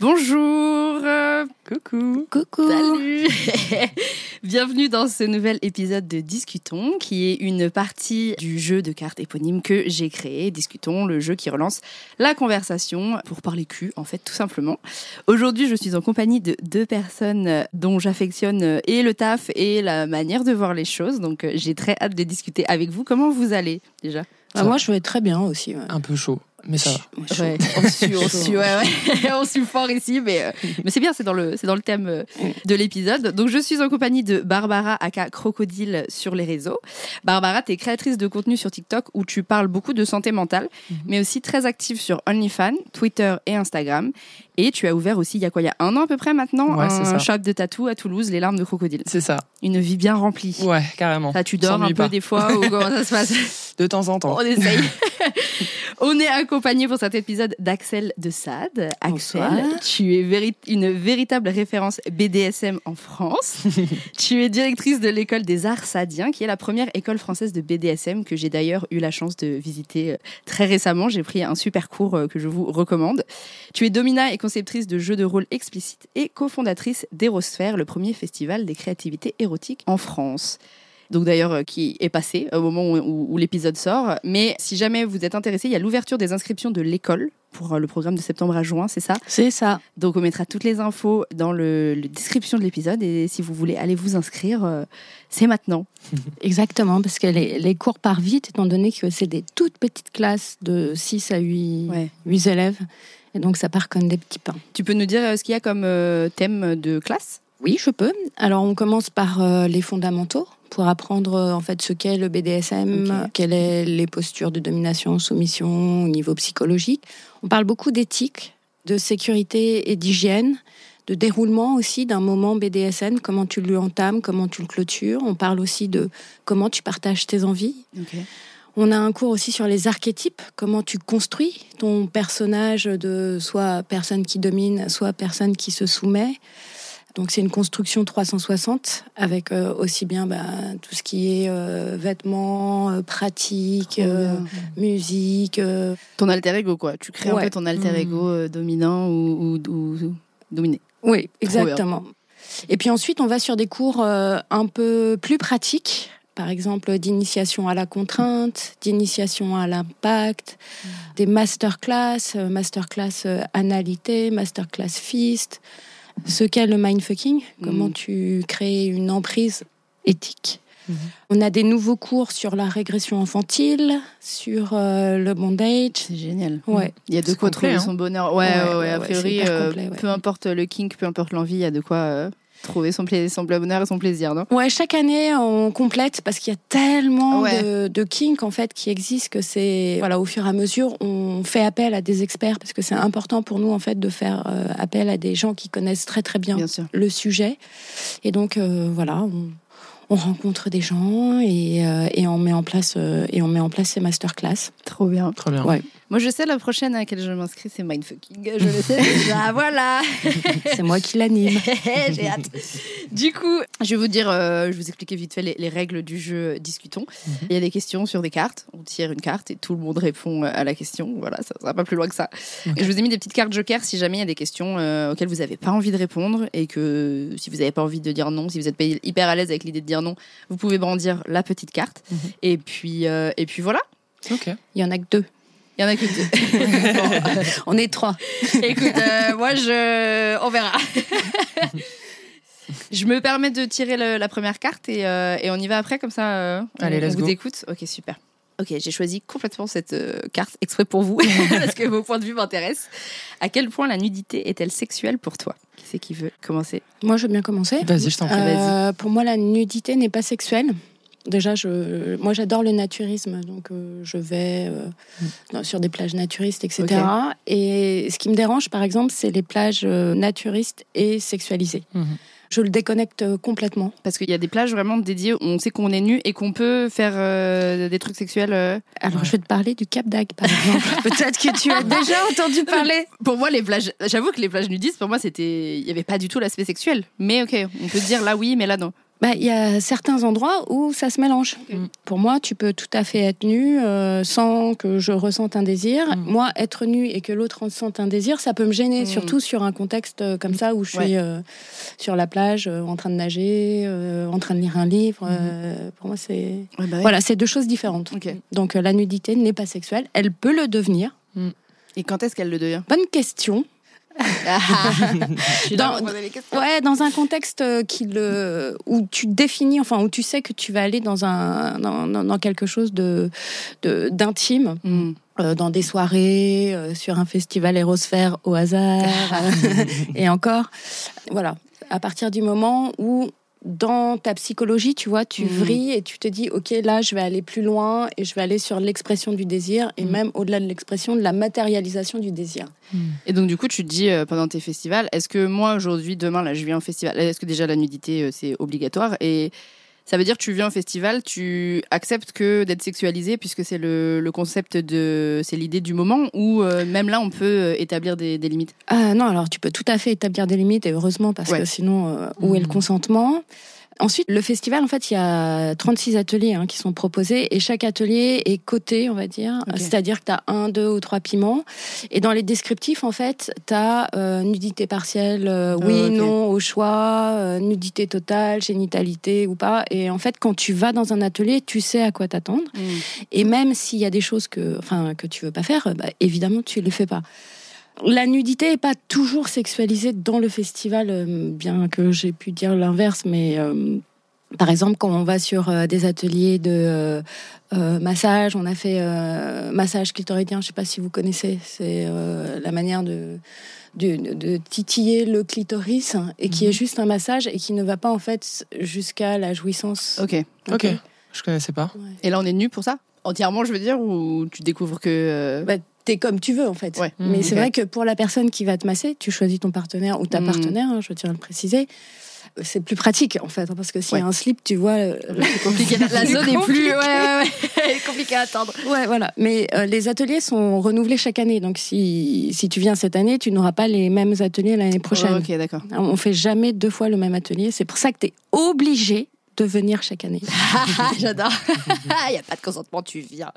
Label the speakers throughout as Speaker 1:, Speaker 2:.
Speaker 1: Bonjour
Speaker 2: Coucou
Speaker 3: Coucou
Speaker 1: Salut Bienvenue dans ce nouvel épisode de Discutons, qui est une partie du jeu de cartes éponyme que j'ai créé. Discutons, le jeu qui relance la conversation pour parler cul, en fait, tout simplement. Aujourd'hui, je suis en compagnie de deux personnes dont j'affectionne et le taf et la manière de voir les choses. Donc, j'ai très hâte de discuter avec vous. Comment vous allez, déjà?
Speaker 3: Ah, Moi, je vais très bien aussi. Ouais.
Speaker 2: Un peu chaud mais ça
Speaker 1: va. Ouais, on suit, on suit, ouais, ouais. on suit fort ici, mais, euh, mais c'est bien, c'est dans le, c'est dans le thème euh, de l'épisode. Donc, je suis en compagnie de Barbara, aka Crocodile, sur les réseaux. Barbara, tu es créatrice de contenu sur TikTok où tu parles beaucoup de santé mentale, mhm. mais aussi très active sur OnlyFans, Twitter et Instagram. Et tu as ouvert aussi, il y a quoi, il y a un an à peu près maintenant, un shop de tatou à Toulouse, les larmes de crocodile.
Speaker 2: C'est ça.
Speaker 1: Une vie bien remplie.
Speaker 2: Ouais, carrément.
Speaker 1: Ça, tu dors un peu des fois ou comment ça se passe
Speaker 2: De temps en temps.
Speaker 1: On essaye. On est accompagné pour cet épisode d'Axel de Sade. Axel, tu es une véritable référence BDSM en France. tu es directrice de l'école des arts sadiens, qui est la première école française de BDSM que j'ai d'ailleurs eu la chance de visiter euh, très récemment. J'ai pris un super cours euh, que je vous recommande. Tu es domina et conceptrice de jeux de rôle explicites et cofondatrice d'Erosphère, le premier festival des créativités érotiques en France donc d'ailleurs euh, qui est passé au moment où, l'épisode sort. Mais si jamais vous êtes intéressé, il y a l'ouverture des inscriptions de l'école pour euh, le programme de septembre à juin, c'est ça?
Speaker 3: C'est ça.
Speaker 1: Donc on mettra toutes les infos dans le, description de l'épisode et si vous voulez aller vous inscrire, euh, c'est maintenant.
Speaker 3: Exactement, parce que les, cours partent vite étant donné que c'est des toutes petites classes de 6 à 8, 8 élèves. Et donc ça part comme des petits pains.
Speaker 1: Tu peux nous dire ce qu'il y a comme thème de classe?
Speaker 3: Oui, je peux. Alors, on commence par les fondamentaux pour apprendre euh, en fait ce qu'est le BDSM, quelles sont les postures de domination, soumission au niveau psychologique. On parle beaucoup d'éthique, de sécurité et d'hygiène, de déroulement aussi d'un moment BDSM, comment tu lui entames, comment tu le clôtures. On parle aussi de comment tu partages tes envies. On a un cours aussi sur les archétypes, comment tu construis ton personnage de soit personne qui domine, soit personne qui se soumet. Donc c'est une construction 360 avec euh, aussi bien bah, tout ce qui est euh, vêtements, euh, pratiques, musique.
Speaker 1: Ton alter ego quoi. Tu crées un peu ton alter ego mmh. dominant ou, dominé.
Speaker 3: Oui, exactement. Et puis ensuite on va sur des cours un peu plus pratiques. Par exemple, d'initiation à la contrainte, d'initiation à l'impact, mmh. des masterclass, masterclass analité, masterclass fist, ce qu'est le mindfucking, comment mm. tu crées une emprise éthique. Mm-hmm. On a des nouveaux cours sur la régression infantile, sur euh, le bondage.
Speaker 1: C'est génial.
Speaker 3: Ouais.
Speaker 1: Il y a de quoi trouver hein. son bonheur. Ouais, ouais, ouais, a priori, euh, peu importe le kink, peu importe l'envie, il y a de quoi euh, trouver son, plaisir, son bonheur et son plaisir, non?
Speaker 3: Ouais, chaque année on complète parce qu'il y a tellement de, de kink en fait qui existent que c'est voilà au fur et à mesure on fait appel à des experts parce que c'est important pour nous en fait de faire euh, appel à des gens qui connaissent très très bien, le sujet et donc euh, voilà on, on rencontre des gens et, euh, et, on met en place et on met en place ces masterclass.
Speaker 1: Trop bien.
Speaker 2: Trop bien.
Speaker 3: Ouais.
Speaker 1: Moi, je sais la prochaine à laquelle je m'inscris, c'est Mindfucking. Je le sais déjà. voilà.
Speaker 3: c'est moi qui l'anime.
Speaker 1: J'ai hâte. Du coup, je vais vous dire, euh, je vais vous expliquer vite fait les, règles du jeu Discutons. Mhm. Il y a des questions sur des cartes. On tire une carte et tout le monde répond euh, à la question. Voilà, ça ne va pas plus loin que ça. Et je vous ai mis des petites cartes Joker si jamais il y a des questions euh, auxquelles vous n'avez pas envie de répondre et que si vous n'avez pas envie de dire non, si vous êtes hyper à l'aise avec l'idée de dire non, vous pouvez brandir la petite carte. Mhm. Et puis, et puis voilà.
Speaker 2: Ok.
Speaker 3: Il y en a que deux.
Speaker 1: Il y en a que deux.
Speaker 3: on est trois.
Speaker 1: Écoute, euh, moi, je... on verra. je me permets de tirer la première carte et, euh, et, on y va après, comme ça, euh,
Speaker 2: Allez,
Speaker 1: on, vous écoute. Ok, super. Ok, j'ai choisi complètement cette carte exprès pour vous, parce que vos points de vue m'intéressent. À quel point la nudité est-elle sexuelle pour toi? Qui c'est qui veut commencer?
Speaker 3: Moi, je veux bien commencer.
Speaker 2: Vas-y, je t'en prie.
Speaker 3: pour moi, la nudité n'est pas sexuelle. Déjà, je, moi, j'adore le naturisme, donc euh, je vais euh, dans- sur des plages naturistes, etc. Et ce qui me dérange, par exemple, c'est les plages euh, naturistes et sexualisées.
Speaker 2: Mhm.
Speaker 3: Je le déconnecte complètement.
Speaker 1: Parce qu'il y a des plages vraiment dédiées où on sait qu'on est nu et qu'on peut faire euh, des trucs sexuels. euh.
Speaker 3: Alors,
Speaker 2: Ouais.
Speaker 3: je vais te parler du Cap d'Agde, par exemple. Peut-être que tu as déjà entendu parler.
Speaker 1: Pour moi, les plages, j'avoue que les plages nudistes, pour moi, c'était, il y avait pas du tout l'aspect sexuel. Mais ok, on peut dire là oui, mais là non.
Speaker 3: Bah, Il y a certains endroits où ça se mélange.
Speaker 2: Ok.
Speaker 3: Pour moi, tu peux tout à fait être nu euh, sans que je ressente un désir.
Speaker 2: Mm.
Speaker 3: Moi, être nu et que l'autre ressente un désir, ça peut me gêner,
Speaker 1: Mm.
Speaker 3: surtout sur un contexte euh, comme ça où je
Speaker 1: Ouais.
Speaker 3: suis euh, sur la plage, euh, en train de nager, euh, en train de lire un livre. euh, pour moi, c'est voilà, c'est deux choses différentes. Donc euh, la nudité n'est pas sexuelle, elle peut le devenir.
Speaker 1: Et quand est-ce qu'elle le devient?
Speaker 3: Bonne question. Dans-. Ouais, dans un contexte euh, qui le, où tu définis, enfin où tu sais que tu vas aller dans un, dans, dans- quelque chose de, de- d'intime,
Speaker 1: Hmm.
Speaker 3: euh, dans des soirées, euh, sur un festival Érosphère au hasard, et encore, voilà. À partir du moment où dans ta psychologie, tu vois, tu
Speaker 1: Mhm.
Speaker 3: vrilles et tu te dis, ok, là, je vais aller plus loin et je vais aller sur l'expression du désir et
Speaker 2: Mhm.
Speaker 3: même au-delà de l'expression, de la matérialisation du désir.
Speaker 1: Et donc, du coup, tu te dis euh, pendant tes festivals, est-ce que moi, aujourd'hui, demain, là, je viens au festival, est-ce que déjà la nudité, euh, c'est obligatoire? Et ça veut dire que tu viens au festival, tu acceptes que d'être sexualisé, puisque c'est le, le concept de. C'est l'idée du moment, ou euh, même là, on peut euh, établir des, des limites?
Speaker 3: Ah non, alors tu peux tout à fait établir des limites et heureusement parce
Speaker 1: Ouais.
Speaker 3: que sinon, euh, où est le
Speaker 2: Mhm.
Speaker 3: consentement? Ensuite, le festival, en fait, il y a 36 ateliers hein, qui sont proposés et chaque atelier est coté, on va dire. C'est-à-dire que tu as un, deux ou trois piments. Et dans les descriptifs, en fait, tu as nudité partielle, euh, oui,
Speaker 1: Ah, ok.
Speaker 3: non, au choix, euh, nudité totale, génitalité ou pas. Et en fait, quand tu vas dans un atelier, tu sais à quoi t'attendre. Et même s'il y a des choses que, enfin, que tu veux pas faire, bah, évidemment, tu les fais pas. La nudité est pas toujours sexualisée dans le festival, euh, bien que j'ai pu dire l'inverse, mais euh, par exemple, quand on va sur euh, des ateliers de euh, massage, on a fait massage clitoridien, je sais pas si vous connaissez, c'est la manière de, de, de titiller le clitoris et qui
Speaker 2: Mhm.
Speaker 3: est juste un massage et qui ne va pas en fait jusqu'à la jouissance.
Speaker 1: Ok.
Speaker 2: Ok. Je connaissais pas.
Speaker 3: Ouais.
Speaker 1: Et là, on est nu pour ça? Entièrement, je veux dire, ou tu découvres que.
Speaker 3: Bah, t'es comme tu veux en fait.
Speaker 1: Ouais.
Speaker 3: Mais
Speaker 2: Mmh,
Speaker 3: c'est vrai que pour la personne qui va te masser, tu choisis ton partenaire ou ta
Speaker 1: Mmh.
Speaker 3: partenaire, hein, je tiens à le préciser. C'est plus pratique en fait, hein, parce que s'il y a un slip, tu vois. euh,
Speaker 1: compliqué. La, zone est plus.
Speaker 3: compliqué.
Speaker 1: Ouais, compliquée à attendre.
Speaker 3: Ouais, voilà. Mais euh, les ateliers sont renouvelés chaque année, donc si si tu viens cette année, tu n'auras pas les mêmes ateliers l'année prochaine.
Speaker 1: ok, d'accord.
Speaker 3: On fait jamais deux fois le même atelier. C'est pour ça que tu es obligé de venir chaque année.
Speaker 1: J'adore. Il n'y a pas de consentement, tu viens.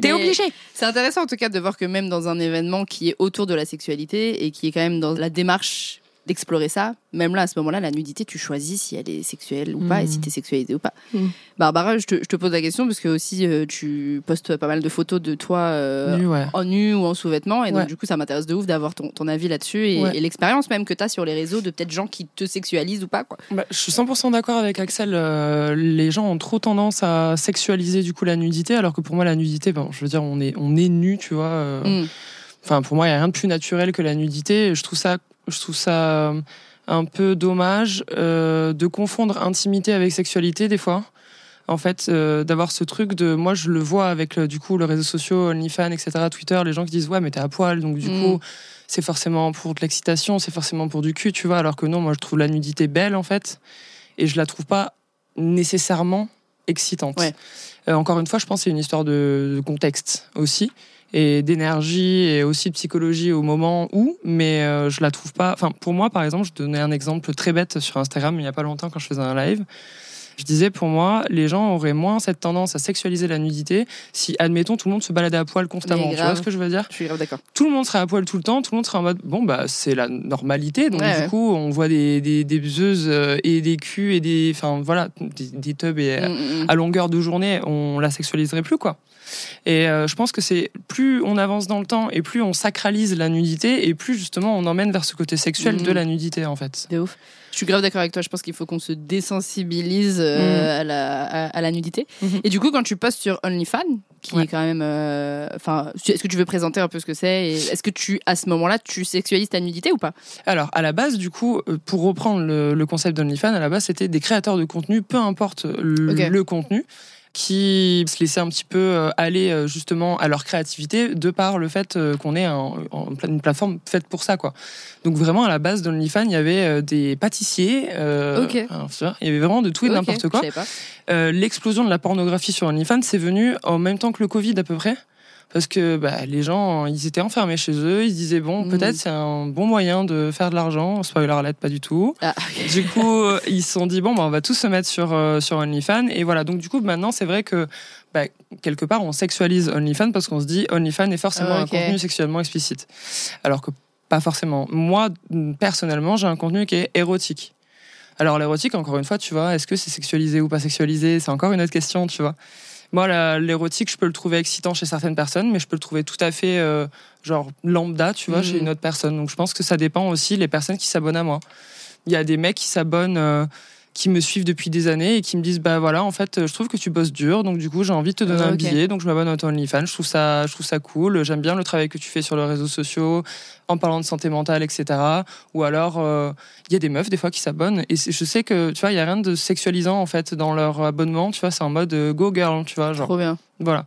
Speaker 3: T'es obligé.
Speaker 1: C'est intéressant en tout cas de voir que même dans un événement qui est autour de la sexualité et qui est quand même dans la démarche d'explorer ça, même là à ce moment-là, la nudité, tu choisis si elle est sexuelle ou pas et si tu es sexualisée ou pas.
Speaker 3: Mhm.
Speaker 1: Barbara, je te, je te pose la question parce que aussi euh, tu postes pas mal de photos de toi euh,
Speaker 2: Nu, ouais.
Speaker 1: en nu ou en sous-vêtements et donc du coup ça m'intéresse de ouf d'avoir ton, ton avis là-dessus et,
Speaker 2: Ouais.
Speaker 1: et l'expérience même que tu as sur les réseaux de peut-être gens qui te sexualisent ou pas. Quoi.
Speaker 2: Bah, je suis 100% d'accord avec Axel. euh, les gens ont trop tendance à sexualiser du coup la nudité, alors que pour moi la nudité, bon, je veux dire, on est on est nu, tu vois.
Speaker 1: Mhm.
Speaker 2: Enfin, pour moi, il y a rien de plus naturel que la nudité. Je trouve ça, je trouve ça euh, un peu dommage euh, de confondre intimité avec sexualité des fois. En fait, euh, d'avoir ce truc de, moi, je le vois avec euh, du coup le réseau social, OnlyFans, etc., Twitter, les gens qui disent ouais, mais t'es à poil, donc du
Speaker 1: Mm.
Speaker 2: coup, c'est forcément pour de l'excitation, c'est forcément pour du cul, tu vois. Alors que non, moi, je trouve la nudité belle en fait, et je la trouve pas nécessairement excitante.
Speaker 1: Ouais.
Speaker 2: Encore une fois, je pense que c'est une histoire de, de contexte aussi et d'énergie et aussi de psychologie au moment où, mais euh, je la trouve pas. Enfin, pour moi, par exemple, je donnais un exemple très bête sur Instagram il y a pas longtemps quand je faisais un live. Je disais, pour moi, les gens auraient moins cette tendance à sexualiser la nudité si, admettons, tout le monde se baladait à poil constamment. Tu vois ce que je veux dire?
Speaker 1: Je suis grave d'accord.
Speaker 2: Tout le monde serait à poil tout le temps, tout le monde serait en mode, bon, bah, c'est la normalité. Donc,
Speaker 1: Ouais,
Speaker 2: du
Speaker 1: ouais.
Speaker 2: coup, on voit des, des, des buzzeuses euh, et des culs et des. Enfin, voilà, des, des tubs et,
Speaker 1: Mm, mm, mm.
Speaker 2: à longueur de journée, on la sexualiserait plus, quoi. Et euh, je pense que c'est plus on avance dans le temps et plus on sacralise la nudité et plus justement on emmène vers ce côté sexuel de la nudité en fait.
Speaker 1: De ouf. Je suis grave d'accord avec toi. Je pense qu'il faut qu'on se désensibilise euh,
Speaker 2: Mm.
Speaker 1: à, la, à, à la nudité.
Speaker 2: Mhm.
Speaker 1: Et du coup, quand tu postes sur OnlyFans, qui
Speaker 2: Ouais.
Speaker 1: est quand même. euh, Enfin, est-ce que tu veux présenter un peu ce que c'est Est-ce que tu, à ce moment-là, tu sexualises ta nudité ou pas?
Speaker 2: Alors, à la base, du coup, pour reprendre le, le concept d'OnlyFans, à la base, c'était des créateurs de contenu, peu importe le contenu, qui se laissaient un petit peu euh, aller euh, justement à leur créativité de par le fait euh, qu'on est un- une plateforme faite pour ça, quoi. Donc vraiment, à la base d'OnlyFans, il y avait des pâtissiers, euh, il y avait vraiment de tout et n'importe quoi. Euh, L'explosion de la pornographie sur OnlyFans, c'est venu en même temps que le Covid à peu près. Parce que bah, les gens, ils étaient enfermés chez eux, ils se disaient, bon,
Speaker 1: Mm.
Speaker 2: peut-être c'est un bon moyen de faire de l'argent. Spoiler alert, pas du tout.
Speaker 1: Ah.
Speaker 2: Du coup, euh, ils se sont dit, bon, bah, on va tous se mettre sur, euh, sur OnlyFans. Et voilà, donc du coup, maintenant, c'est vrai que bah, quelque part, on sexualise OnlyFans parce qu'on se dit, OnlyFans est forcément un contenu sexuellement explicite. Alors que pas forcément. Moi, personnellement, j'ai un contenu qui est érotique. Alors l'érotique, encore une fois, tu vois, est-ce que c'est sexualisé ou pas sexualisé? C'est encore une autre question, tu vois. Moi, l'érotique, je peux le trouver excitant chez certaines personnes, mais je peux le trouver tout à fait, euh, genre, lambda, tu vois, chez une autre personne. Donc je pense que ça dépend aussi les personnes qui s'abonnent à moi. Il y a des mecs qui s'abonnent, euh, qui me suivent depuis des années et qui me disent, bah voilà, en fait, je trouve que tu bosses dur, donc du coup, j'ai envie de te donner un billet, donc je m'abonne à ton OnlyFans. Je trouve ça, je trouve ça cool. J'aime bien le travail que tu fais sur les réseaux sociaux, en parlant de santé mentale, etc. Ou alors, euh, il y a des meufs des fois qui s'abonnent et je sais que tu vois, il y a rien de sexualisant en fait dans leur abonnement. Tu vois, c'est en mode euh, go girl, tu vois, genre.
Speaker 1: Trop bien.
Speaker 2: Voilà.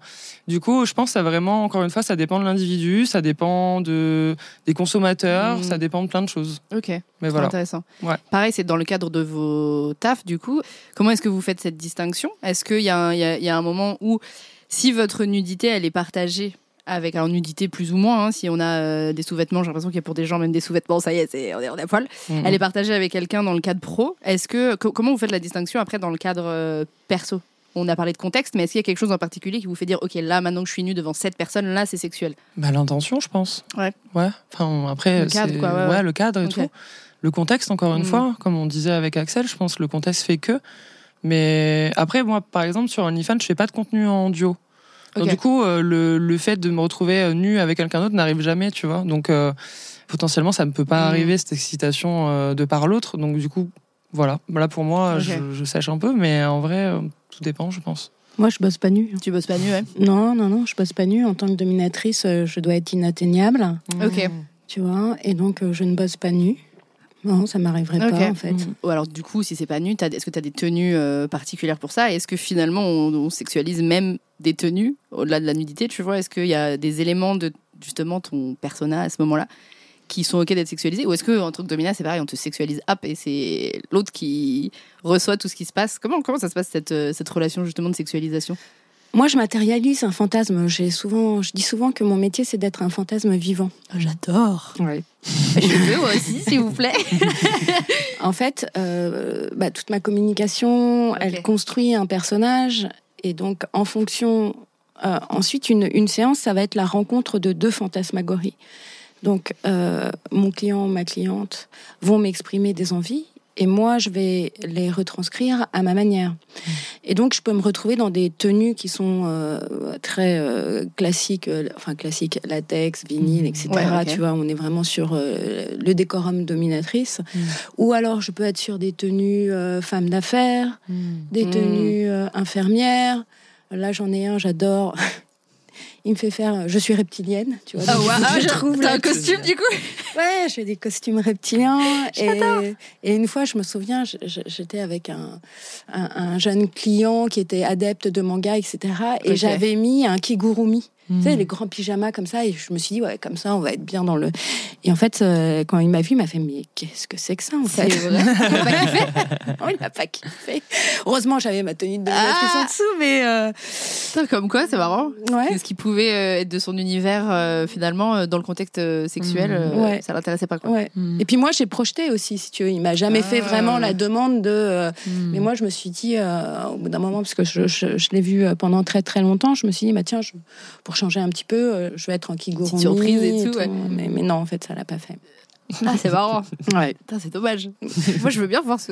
Speaker 2: Du coup, je pense que ça vraiment, encore une fois, ça dépend de l'individu, ça dépend de des consommateurs,
Speaker 1: Mm.
Speaker 2: ça dépend de plein de choses.
Speaker 1: Ok.
Speaker 2: Mais voilà.
Speaker 1: intéressant.
Speaker 2: Ouais.
Speaker 1: Pareil, c'est dans le cadre de vos tafs, du coup. Comment est-ce que vous faites cette distinction? Est-ce qu'il y, a un- il y a- il y a un moment où, si votre nudité, elle est partagée avec, alors nudité plus ou moins, hein, si on a euh, des sous-vêtements, j'ai l'impression qu'il y a pour des gens même des sous-vêtements, ça y est, c'est, on, est, on est à poil.
Speaker 2: Mhm.
Speaker 1: Elle est partagée avec quelqu'un dans le cadre pro. Est-ce que, co- comment vous faites la distinction après dans le cadre euh, perso? On a parlé de contexte, mais est-ce qu'il y a quelque chose en particulier qui vous fait dire, ok, là, maintenant que je suis nue devant cette personne, là, c'est sexuel?
Speaker 2: Bah, l'intention, je pense.
Speaker 1: Ouais.
Speaker 2: Ouais. Enfin, après,
Speaker 1: Le cadre, quoi, ouais, ouais.
Speaker 2: le cadre et tout. Le contexte, encore une
Speaker 1: Mm.
Speaker 2: fois, comme on disait avec Axel, je pense que le contexte fait que. Mais après, moi, par exemple, sur OnlyFans, je fais pas de contenu en duo. Donc, du coup, euh, le, le fait de me retrouver euh, nu avec quelqu'un d'autre n'arrive jamais, tu vois. Donc, euh, potentiellement, ça ne peut pas
Speaker 1: Mm.
Speaker 2: arriver, cette excitation euh, de par l'autre. Donc, du coup, voilà. Là, pour moi, je, je sèche un peu, mais en vrai, euh, tout dépend, je pense.
Speaker 3: Moi, je bosse pas nu.
Speaker 1: Tu bosses pas nu, ouais
Speaker 3: Non, non, non, je bosse pas nu. En tant que dominatrice, euh, je dois être inatteignable,
Speaker 1: Ok.
Speaker 3: tu vois, et donc euh, je ne bosse pas nu. Non, ça m'arriverait pas, en fait.
Speaker 2: Mm.
Speaker 1: Ou alors, du coup, si c'est pas nu, t'as- est-ce que tu as des tenues euh, particulières pour ça? Est-ce que finalement, on, on sexualise même des tenues au-delà de la nudité Tu vois, est-ce qu'il y a des éléments de justement ton persona à ce moment-là qui sont ok d'être sexualisés Ou est-ce que en tant que domina, c'est pareil, on te sexualise up et c'est l'autre qui reçoit tout ce qui se passe Comment, comment ça se passe cette, euh, cette relation justement de sexualisation?
Speaker 3: Moi, je matérialise un fantasme. J'ai souvent, je dis souvent que mon métier, c'est d'être un fantasme vivant.
Speaker 1: J'adore
Speaker 3: Ouais.
Speaker 1: Je veux moi aussi, s'il vous plaît
Speaker 3: En fait, euh, bah, toute ma communication, elle construit un personnage. Et donc, en fonction. euh, ensuite, une, une séance, ça va être la rencontre de deux fantasmagories. Donc, euh, mon client, ma cliente vont m'exprimer des envies. Et moi, je vais les retranscrire à ma manière. Et donc, je peux me retrouver dans des tenues qui sont euh, très euh, classiques, euh, enfin classiques, latex, vinyle, etc.
Speaker 1: Ouais, ok.
Speaker 3: Tu vois, on est vraiment sur euh, le décorum dominatrice.
Speaker 2: Mm.
Speaker 3: Ou alors, je peux être sur des tenues euh, femmes d'affaires, des tenues euh, infirmières. Là, j'en ai un, j'adore. Il me fait faire, je suis reptilienne, tu vois.
Speaker 1: Ah
Speaker 3: donc
Speaker 1: ouais,
Speaker 3: je
Speaker 1: ah, je-
Speaker 3: trouve
Speaker 1: T'as
Speaker 3: là-
Speaker 1: un costume du coup
Speaker 3: Ouais, je fais des costumes reptiliens. Et, et une fois, je me souviens, j'étais avec un, un, un jeune client qui était adepte de manga, etc. Et j'avais mis un kigurumi.
Speaker 2: Mm.
Speaker 3: Tu sais, les grands pyjamas comme ça. Et je me suis dit, ouais, comme ça, on va être bien dans le. Et en fait, euh, quand il m'a vu, il m'a fait, mais qu'est-ce que c'est que ça, en fait?
Speaker 1: vrai. T'as pas kiffé?
Speaker 3: Il n'a pas kiffé. Heureusement, j'avais ma tenue de
Speaker 1: Ah
Speaker 3: en dessous, mais. euh,
Speaker 1: Putain, Comme quoi, c'est marrant
Speaker 3: ouais.
Speaker 1: Qu'est-ce qui pouvait euh, être de son univers euh, finalement dans le contexte sexuel
Speaker 2: Mmh.
Speaker 3: Ouais.
Speaker 1: Ça l'intéressait pas quoi.
Speaker 3: Ouais. Et puis moi, j'ai projeté aussi, si tu veux. Il m'a jamais
Speaker 1: Ah.
Speaker 3: fait vraiment la demande de. euh,
Speaker 2: Mm.
Speaker 3: Mais moi, je me suis dit, au bout d'un moment, parce que je, je, je l'ai vu pendant très très longtemps, je me suis dit, bah, tiens, je- pour changer un petit peu, euh, je vais être en kigurumi.
Speaker 1: Petite surprise et tout, ouais.
Speaker 3: Mais, mais non, en fait, ça l'a pas fait.
Speaker 1: Ah, c'est marrant.
Speaker 3: Ouais.
Speaker 1: C'est dommage. Moi, je veux bien voir ce.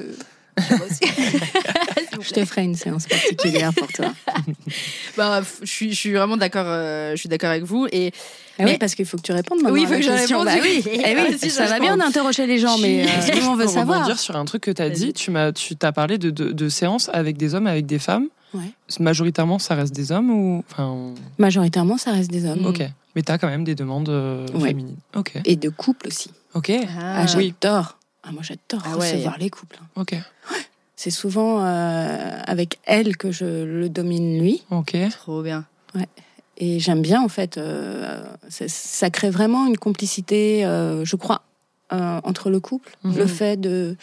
Speaker 3: Je te ferai une séance particulière pour toi.
Speaker 1: Bah, je suis, je suis vraiment d'accord. euh, je suis d'accord avec vous. Et
Speaker 3: Ah
Speaker 1: Mais-
Speaker 3: oui, parce qu'il faut que tu répondes maintenant
Speaker 1: Oui, il faut que je réponde.
Speaker 3: Bah oui,
Speaker 1: Oui,
Speaker 3: Eh oui, ça
Speaker 1: je
Speaker 3: va bien d'interroger les gens, mais euh, on
Speaker 2: je
Speaker 3: veut savoir.
Speaker 2: rebondir sur un truc que tu as dit. Tu m'as, tu t'as parlé de, de, de séances avec des hommes, avec des femmes.
Speaker 3: Ouais.
Speaker 2: Majoritairement, ça reste des hommes ou enfin.
Speaker 3: Majoritairement, ça reste des hommes.
Speaker 1: Mm.
Speaker 2: Ok. Mais t'as quand même des demandes euh,
Speaker 3: Ouais.
Speaker 2: féminines. Ok.
Speaker 3: Et de couples aussi.
Speaker 2: Ok.
Speaker 3: Ah,
Speaker 1: Ah,
Speaker 3: j'adore. Ah, moi, j'adore
Speaker 1: Ah ouais.
Speaker 3: recevoir les couples.
Speaker 2: Ok.
Speaker 3: C'est souvent euh, avec elle que je le domine lui.
Speaker 2: Ok.
Speaker 1: trop bien.
Speaker 3: Et j'aime bien, en fait. euh, ça, ça crée vraiment une complicité, euh, je crois, euh, entre le couple.
Speaker 2: Mhm.
Speaker 3: Le fait de,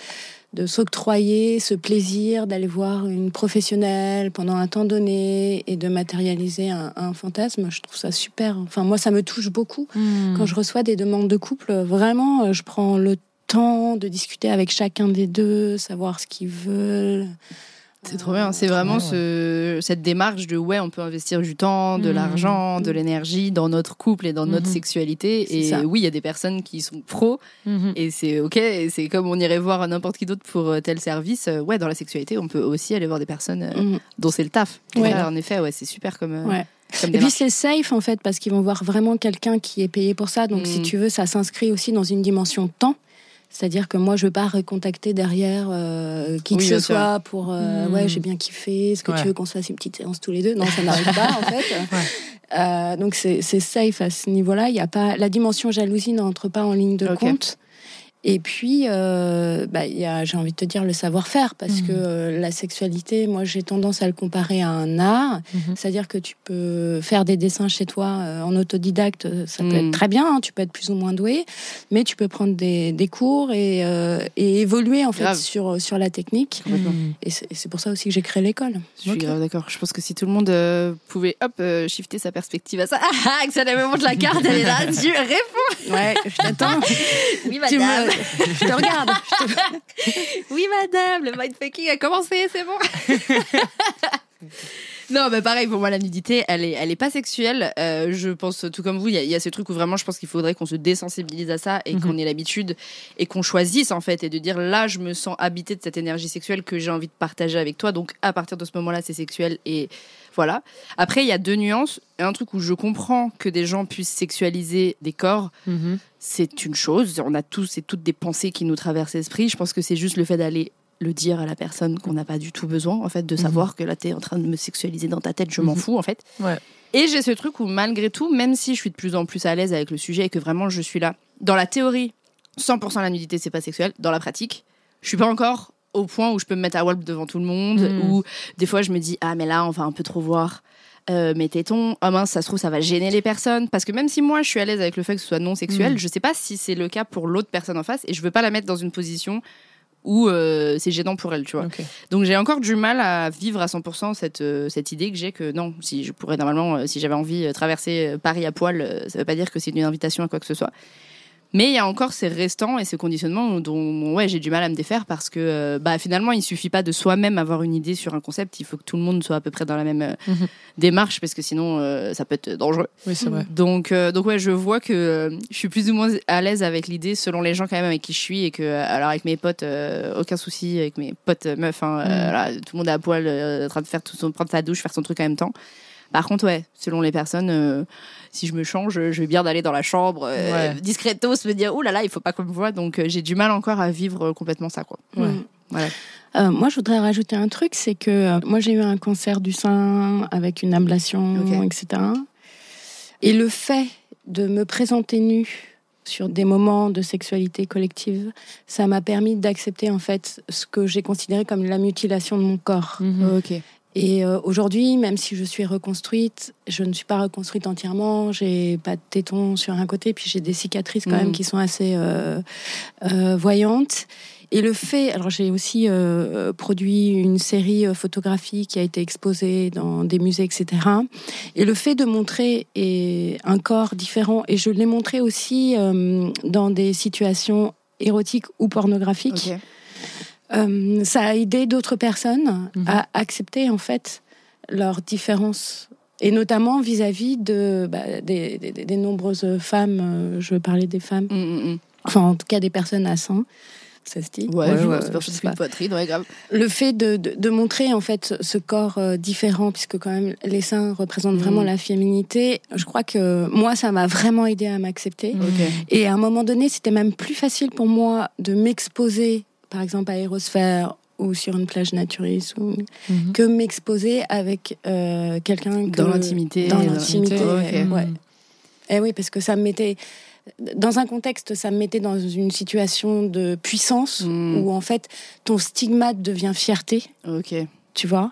Speaker 3: de s'octroyer ce plaisir d'aller voir une professionnelle pendant un temps donné et de matérialiser un, un fantasme, je trouve ça super. Enfin, moi, ça me touche beaucoup.
Speaker 2: Hmm.
Speaker 3: Quand je reçois des demandes de couple, vraiment, euh, je prends le temps de discuter avec chacun des deux, savoir ce qu'ils veulent.
Speaker 1: C'est trop bien. C'est vraiment ce, cette démarche de ouais, on peut investir du temps, de
Speaker 2: Mhm.
Speaker 1: l'argent, de
Speaker 3: Mhm.
Speaker 1: l'énergie dans notre couple et dans notre
Speaker 2: Mhm.
Speaker 1: sexualité. Et
Speaker 3: ça.
Speaker 1: oui, il y a des personnes qui sont pros et c'est ok. C'est comme on irait voir n'importe qui d'autre pour euh, tel service. Euh, Ouais, dans la sexualité, on peut aussi aller voir des personnes euh, dont c'est le taf.
Speaker 3: Ouais.
Speaker 1: là, en effet, ouais, c'est super comme, euh, comme
Speaker 3: Et puis c'est safe en fait parce qu'ils vont voir vraiment quelqu'un qui est payé pour ça. Donc si tu veux, ça s'inscrit aussi dans une dimension temps. C'est-à-dire que moi, je veux pas recontacter derrière euh, qui que
Speaker 1: Oui,
Speaker 3: ce
Speaker 1: sûr.
Speaker 3: soit pour euh,
Speaker 2: Mm.
Speaker 3: ouais, j'ai bien kiffé. Est-ce que
Speaker 2: Ouais.
Speaker 3: tu veux qu'on se fasse une petite séance tous les deux? Non, ça n'arrive pas en fait. Euh, donc c'est safe à ce niveau-là. Il y a pas la dimension jalousie n'entre pas en ligne de compte. Et puis, euh, bah, il y a, j'ai envie de te dire, le savoir-faire, parce
Speaker 2: Mhm.
Speaker 3: que euh, la sexualité, moi, j'ai tendance à le comparer à un art.
Speaker 2: Mhm.
Speaker 3: C'est-à-dire que tu peux faire des dessins chez toi euh, en autodidacte, euh, ça peut être très bien, hein, tu peux être plus ou moins doué, mais tu peux prendre des, des cours et, euh, et évoluer en fait
Speaker 1: Grave.
Speaker 3: sur, sur la technique. Et c'est pour ça aussi que j'ai créé l'école.
Speaker 1: Je suis grave d'accord. Je pense que si tout le monde euh, pouvait hop euh, shifter sa perspective à ça, ah, ah, elle me montre la carte, elle est là, tu réponds.
Speaker 3: Ouais, je t'attends.
Speaker 1: Oui
Speaker 3: Tu je te regarde.
Speaker 1: Oui, madame, le mindfucking a commencé, c'est bon. non, mais pareil, pour moi, la nudité, elle est, elle est pas sexuelle. Euh, je pense, tout comme vous, il y, a- il y a ce truc où vraiment, je pense qu'il faudrait qu'on se désensibilise à ça et
Speaker 2: Mhm.
Speaker 1: qu'on ait l'habitude et qu'on choisisse, en fait, et de dire là, je me sens habité de cette énergie sexuelle que j'ai envie de partager avec toi. Donc, à partir de ce moment-là, c'est sexuel et voilà. Après, il y a deux nuances. Un truc où je comprends que des gens puissent sexualiser des corps
Speaker 2: Mhm.
Speaker 1: c'est une chose. On a tous et toutes des pensées qui nous traversent l'esprit. Je pense que c'est juste le fait d'aller le dire à la personne qu'on n'a pas du tout besoin, en fait, de
Speaker 2: Mhm.
Speaker 1: savoir que là, tu es en train de me sexualiser dans ta tête, je m'en
Speaker 2: Mhm.
Speaker 1: fous, en fait.
Speaker 2: Ouais.
Speaker 1: Et j'ai ce truc où, malgré tout, même si je suis de plus en plus à l'aise avec le sujet et que vraiment je suis là, dans la théorie, 100% la nudité, c'est pas sexuel. Dans la pratique, je suis pas encore au point où je peux me mettre à walp devant tout le monde,
Speaker 2: Mhm.
Speaker 1: ou des fois je me dis, ah, mais là, on va un peu trop voir. euh, mes tétons, ah mince, ça se trouve, ça va gêner les personnes. Parce que même si moi, je suis à l'aise avec le fait que ce soit non sexuel,
Speaker 2: Mhm.
Speaker 1: je sais pas si c'est le cas pour l'autre personne en face et je veux pas la mettre dans une position où euh, c'est gênant pour elle, tu vois. Donc j'ai encore du mal à vivre à 100% cette, euh, cette idée que j'ai que non, si je pourrais normalement, si j'avais envie de traverser Paris à poil, ça veut pas dire que c'est une invitation à quoi que ce soit. Mais il y a encore ces restants et ce conditionnement dont ouais, j'ai du mal à me défaire parce que euh, bah, finalement, il suffit pas de soi-même avoir une idée sur un concept, il faut que tout le monde soit à peu près dans la même euh,
Speaker 2: Mhm.
Speaker 1: démarche parce que sinon, euh, ça peut être dangereux.
Speaker 2: Oui, c'est vrai.
Speaker 1: Donc, donc ouais, je vois que je suis plus ou moins à l'aise avec l'idée selon les gens quand même avec qui je suis et que alors avec mes potes aucun souci avec mes potes meufs, hein,
Speaker 2: Mm.
Speaker 1: voilà, tout le monde est à poil en train de faire tout son, prendre sa douche, faire son truc en même temps. Par contre, ouais, selon les personnes, si je me change, je vais bien d'aller dans la chambre euh,
Speaker 2: Ouais.
Speaker 1: discretos, me dire oh là là, il faut pas qu'on me voit. Donc euh, j'ai du mal encore à vivre euh, complètement ça quoi.
Speaker 2: Ouais.
Speaker 3: Mm.
Speaker 1: Voilà.
Speaker 3: Euh, moi, je voudrais rajouter un truc, c'est que euh, moi, j'ai eu un cancer du sein avec une ablation, etc. Et le fait de me présenter nue sur des moments de sexualité collective, ça m'a permis d'accepter en fait ce que j'ai considéré comme la mutilation de mon corps.
Speaker 2: Mhm.
Speaker 1: Ok.
Speaker 3: Et euh, aujourd'hui, même si je suis reconstruite, je ne suis pas reconstruite entièrement. J'ai pas de tétons sur un côté, puis j'ai des cicatrices quand même qui sont assez euh, euh, voyantes. Et le fait, alors j'ai aussi euh, produit une série photographique qui a été exposée dans des musées, etc. Et le fait de montrer et un corps différent, et je l'ai montré aussi dans des situations érotiques ou pornographiques. Euh, ça a aidé d'autres personnes
Speaker 2: Mhm.
Speaker 3: à accepter en fait leurs différences et notamment vis-à-vis de bah, des, des- des nombreuses femmes. euh, je veux parler des femmes,
Speaker 1: Mm, mm, mm.
Speaker 3: enfin en tout cas des personnes à sang, Ça se dit
Speaker 1: Ouais,
Speaker 3: Ouais,
Speaker 1: je
Speaker 3: ouais,
Speaker 1: c'est une poitrine, ouais, grave.
Speaker 3: Le fait de, de, de montrer en fait ce corps euh, différent, puisque quand même les seins représentent vraiment la féminité, je crois que moi ça m'a vraiment aidé à m'accepter. Et à un moment donné, c'était même plus facile pour moi de m'exposer, par exemple à Aérosphère ou sur une plage naturiste, ou...
Speaker 2: Mhm.
Speaker 3: que m'exposer avec euh, quelqu'un que-
Speaker 1: Dans l'intimité.
Speaker 3: Dans l'intimité, ouais. Eh oui, parce que ça me mettait dans un contexte, ça me mettait dans une situation de puissance
Speaker 1: Mm.
Speaker 3: où en fait ton stigmate devient fierté,
Speaker 1: Ok.
Speaker 3: Tu vois.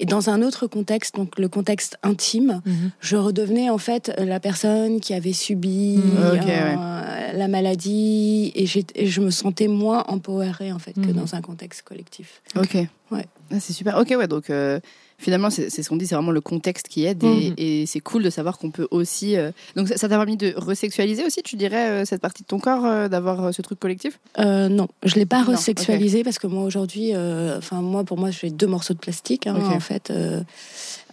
Speaker 3: Et dans un autre contexte, donc le contexte intime,
Speaker 2: Mhm.
Speaker 3: je redevenais en fait la personne qui avait subi.
Speaker 1: Ok,
Speaker 3: euh, la maladie et je me sentais moins empowerée en fait que
Speaker 2: Mhm.
Speaker 3: dans un contexte collectif.
Speaker 1: Ok.
Speaker 3: Ouais.
Speaker 1: Ah, c'est super. Ok, ouais. Donc euh, finalement, c'est ce qu'on dit, c'est vraiment le contexte qui aide et,
Speaker 2: Mhm.
Speaker 1: et c'est cool de savoir qu'on peut aussi. euh, Donc ça t'a permis de resexualiser aussi, tu dirais, euh, cette partie de ton corps, euh, d'avoir ce truc collectif?
Speaker 3: Non, je l'ai pas resexualisé parce que moi aujourd'hui, enfin moi pour moi j'ai deux morceaux de plastique hein, en fait.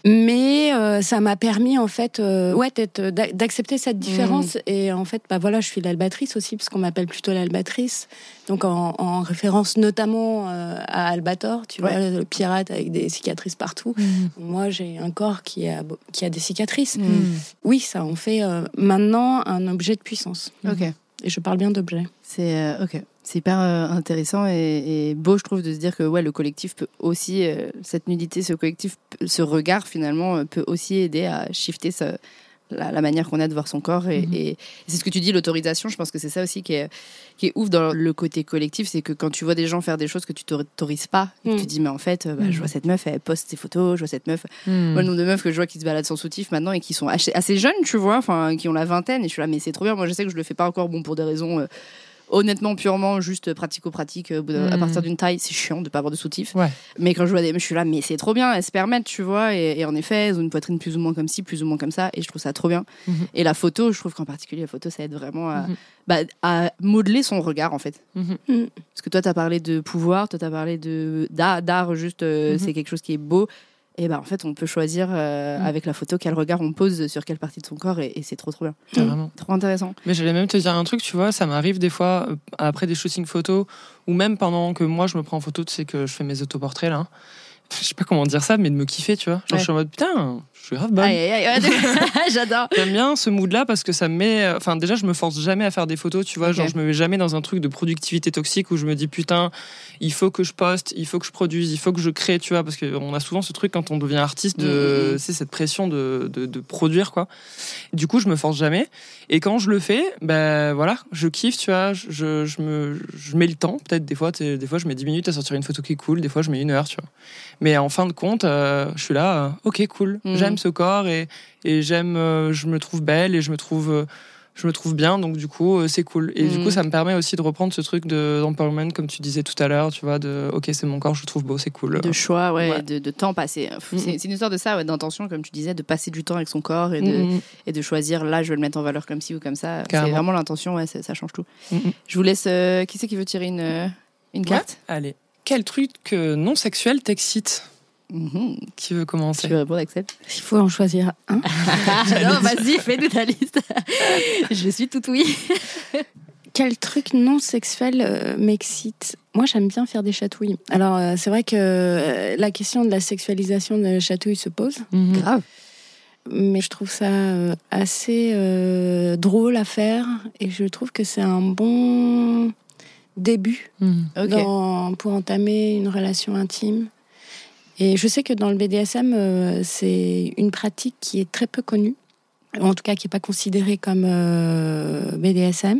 Speaker 3: Euh, mais euh, ça m'a permis en fait, euh, ouais, d'a- d'accepter cette différence et en fait, bah voilà, je suis l'albatrice aussi parce qu'on m'appelle plutôt l'albatrice, donc en, en référence notamment euh, à Albator, tu
Speaker 1: Ouais.
Speaker 3: vois, le pirate avec des cicatrices partout.
Speaker 2: Mhm.
Speaker 3: Moi, j'ai un corps qui a qui a des cicatrices.
Speaker 1: Mhm.
Speaker 3: Oui, ça en fait euh, maintenant un objet de puissance.
Speaker 1: Ok.
Speaker 3: Et je parle bien d'objet.
Speaker 1: C'est euh, ok. C'est hyper euh, intéressant et, et beau, je trouve, de se dire que ouais, le collectif peut aussi, euh, cette nudité, ce collectif, ce regard finalement, euh, peut aussi aider à shifter ce- la, la manière qu'on a de voir son corps. Et,
Speaker 2: Mhm.
Speaker 1: et c'est ce que tu dis, l'autorisation. Je pense que c'est ça aussi qui est, qui est ouf dans le côté collectif, c'est que quand tu vois des gens faire des choses que tu t'autorises pas, et que tu dis mais en fait, bah, je vois cette meuf, elle poste ses photos, je vois cette meuf.
Speaker 2: Mhm.
Speaker 1: Moi, le nombre de meufs que je vois qui se baladent sans soutif maintenant et qui sont assez, assez jeunes, tu vois, enfin, qui ont la vingtaine, et je suis là, mais c'est trop bien. Moi, je sais que je le fais pas encore, bon, pour des raisons euh, honnêtement, purement juste pratico-pratique. D'un- À
Speaker 2: Mm.
Speaker 1: partir d'une taille, c'est chiant de pas avoir de soutif.
Speaker 2: Ouais.
Speaker 1: Mais quand je vois des meufs, je suis là, mais c'est trop bien, elles se permettent, tu vois. Et, et en effet, elles ont une poitrine plus ou moins comme ci, plus ou moins comme ça, et je trouve ça trop bien.
Speaker 2: Mhm.
Speaker 1: Et la photo, je trouve qu'en particulier, la photo, ça aide vraiment à,
Speaker 2: Mhm.
Speaker 1: bah, à modeler son regard, en fait.
Speaker 2: Mhm.
Speaker 1: Parce que toi, tu as parlé de pouvoir, toi, tu as parlé de d'art, d'art, juste, euh, c'est quelque chose qui est beau. Et ben en fait, on peut choisir euh,
Speaker 2: Mhm.
Speaker 1: avec la photo quel regard on pose sur quelle partie de son corps, et, et c'est trop, trop bien.
Speaker 2: Carrément.
Speaker 1: Trop intéressant.
Speaker 2: Mais j'allais même te dire un truc, tu vois, ça m'arrive des fois, euh, après des shootings photos, ou même pendant que moi je me prends en photo, tu sais que je fais mes autoportraits là. Je sais pas comment dire ça, mais de me kiffer, tu vois. Genre,
Speaker 1: Ouais.
Speaker 2: je suis en mode putain, je suis grave bonne.
Speaker 1: J'adore.
Speaker 2: J'aime bien ce mood-là parce que ça me met. Enfin, déjà, je me force jamais à faire des photos, tu vois.
Speaker 1: Ok.
Speaker 2: Genre, je me mets jamais dans un truc de productivité toxique où je me dis putain, il faut que je poste, il faut que je produise, il faut que je crée, tu vois. Parce qu'on a souvent ce truc quand on devient artiste de.
Speaker 1: Mhm.
Speaker 2: C'est cette pression de, de, de produire, quoi. Du coup, je me force jamais. Et quand je le fais, ben voilà, je kiffe, tu vois. Je, je, me, je mets le temps, peut-être des fois, des fois, je mets 10 minutes à sortir une photo qui est cool, des fois, je mets une heure, tu vois. Mais en fin de compte, euh, je suis là, euh, ok, cool,
Speaker 1: Mhm.
Speaker 2: J'aime ce corps et, et j'aime, euh, je me trouve belle et je me trouve, euh, je me trouve bien, donc du coup, euh, c'est cool. Et du coup, ça me permet aussi de reprendre ce truc de d'empowerment, comme tu disais tout à l'heure, tu vois, de ok, c'est mon corps, je le trouve beau, c'est cool.
Speaker 1: De choix, ouais,
Speaker 2: Ouais.
Speaker 1: De, de temps passé. C'est
Speaker 2: Mhm.
Speaker 1: c'est une histoire de ça, ouais, d'intention, comme tu disais, de passer du temps avec son corps et de, et de choisir là, je vais le mettre en valeur comme ci ou comme ça. C'est vraiment l'intention, ouais, ça change tout. Je vous laisse. euh, qui c'est qui veut tirer une, une carte?
Speaker 2: Allez, quel truc non sexuel t'excite?
Speaker 1: Mhm.
Speaker 2: Qui veut
Speaker 1: Tu
Speaker 2: commencer
Speaker 1: veux répondre, Axel?
Speaker 3: Il faut en choisir un.
Speaker 1: Non, vas-y, fais-nous ta liste. je suis tout oui.
Speaker 3: Quel truc non sexuel euh, m'excite? Moi, j'aime bien faire des chatouilles. Alors, euh, c'est vrai que euh, la question de la sexualisation de la chatouille se pose,
Speaker 2: Mhm.
Speaker 1: Grave.
Speaker 3: mais je trouve ça assez euh, drôle à faire et je trouve que c'est un bon début
Speaker 2: Mhm.
Speaker 3: Dans- pour entamer une relation intime. Et je sais que dans le BDSM, euh, c'est une pratique qui est très peu connue, en tout cas qui n'est pas considérée comme euh, BDSM,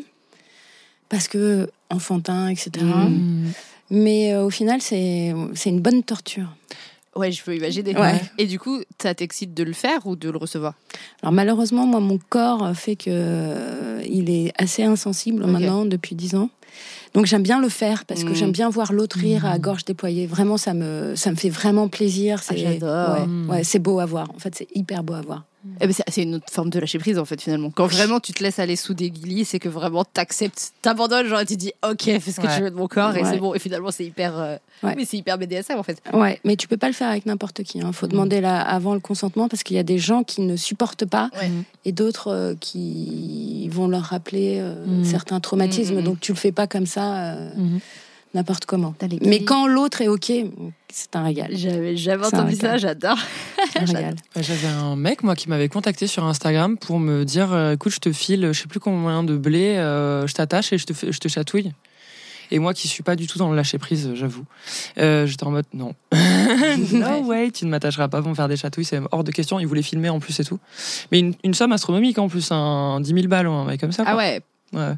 Speaker 3: parce que enfantin, etc.
Speaker 2: Mhm.
Speaker 3: Mais euh, au final, c'est c'est une bonne torture.
Speaker 1: Ouais, je peux imaginer.
Speaker 3: Ouais.
Speaker 1: Et du coup, ça t'excite de le faire ou de le recevoir?
Speaker 3: Alors malheureusement, moi, mon corps fait que euh, il est assez insensible maintenant depuis 10 ans. Donc j'aime bien le faire parce que
Speaker 1: Mm.
Speaker 3: j'aime bien voir l'autre rire à
Speaker 2: Mm.
Speaker 3: gorge déployée. Vraiment, ça me ça me fait vraiment plaisir. C'est
Speaker 1: Ah, j'adore.
Speaker 3: ouais,
Speaker 2: Mm.
Speaker 3: ouais, c'est beau à voir. En fait, c'est hyper beau à voir.
Speaker 1: Eh ben, c'est une autre forme de lâcher prise en fait finalement. Quand vraiment tu te laisses aller sous des guillis, c'est que vraiment t'acceptes, t'abandonnes, genre tu dis ok, fais ce que
Speaker 2: Ouais.
Speaker 1: tu veux de mon corps et c'est bon. Et finalement c'est hyper, euh,
Speaker 3: Ouais.
Speaker 1: mais c'est hyper BDSM en fait.
Speaker 3: Ouais, mais tu peux pas le faire avec n'importe qui. Il faut demander là avant le consentement parce qu'il y a des gens qui ne supportent pas
Speaker 1: Ouais.
Speaker 3: et d'autres euh, qui vont leur rappeler euh,
Speaker 2: Mm.
Speaker 3: certains traumatismes.
Speaker 1: Mm, mm, mm.
Speaker 3: Donc tu le fais pas comme ça. N'importe comment. Mais quand l'autre est ok, c'est un régal.
Speaker 1: J'avais jamais
Speaker 3: un
Speaker 1: entendu ça,
Speaker 3: régal.
Speaker 1: j'adore.
Speaker 3: Un
Speaker 2: J'avais un mec, moi, qui m'avait contacté sur Instagram pour me dire euh, écoute, je te file, je sais plus combien de blé, euh, je t'attache et je te, fais- je te chatouille. Et moi, qui suis pas du tout dans le lâcher prise, j'avoue, euh, j'étais en mode non. no way, tu ne m'attacheras pas pour me faire des chatouilles, c'est hors de question. Il voulait filmer en plus et tout. Mais une, une somme astronomique en plus, un 10 000 balles, un mec comme ça.
Speaker 1: Ah ouais,
Speaker 2: Ouais.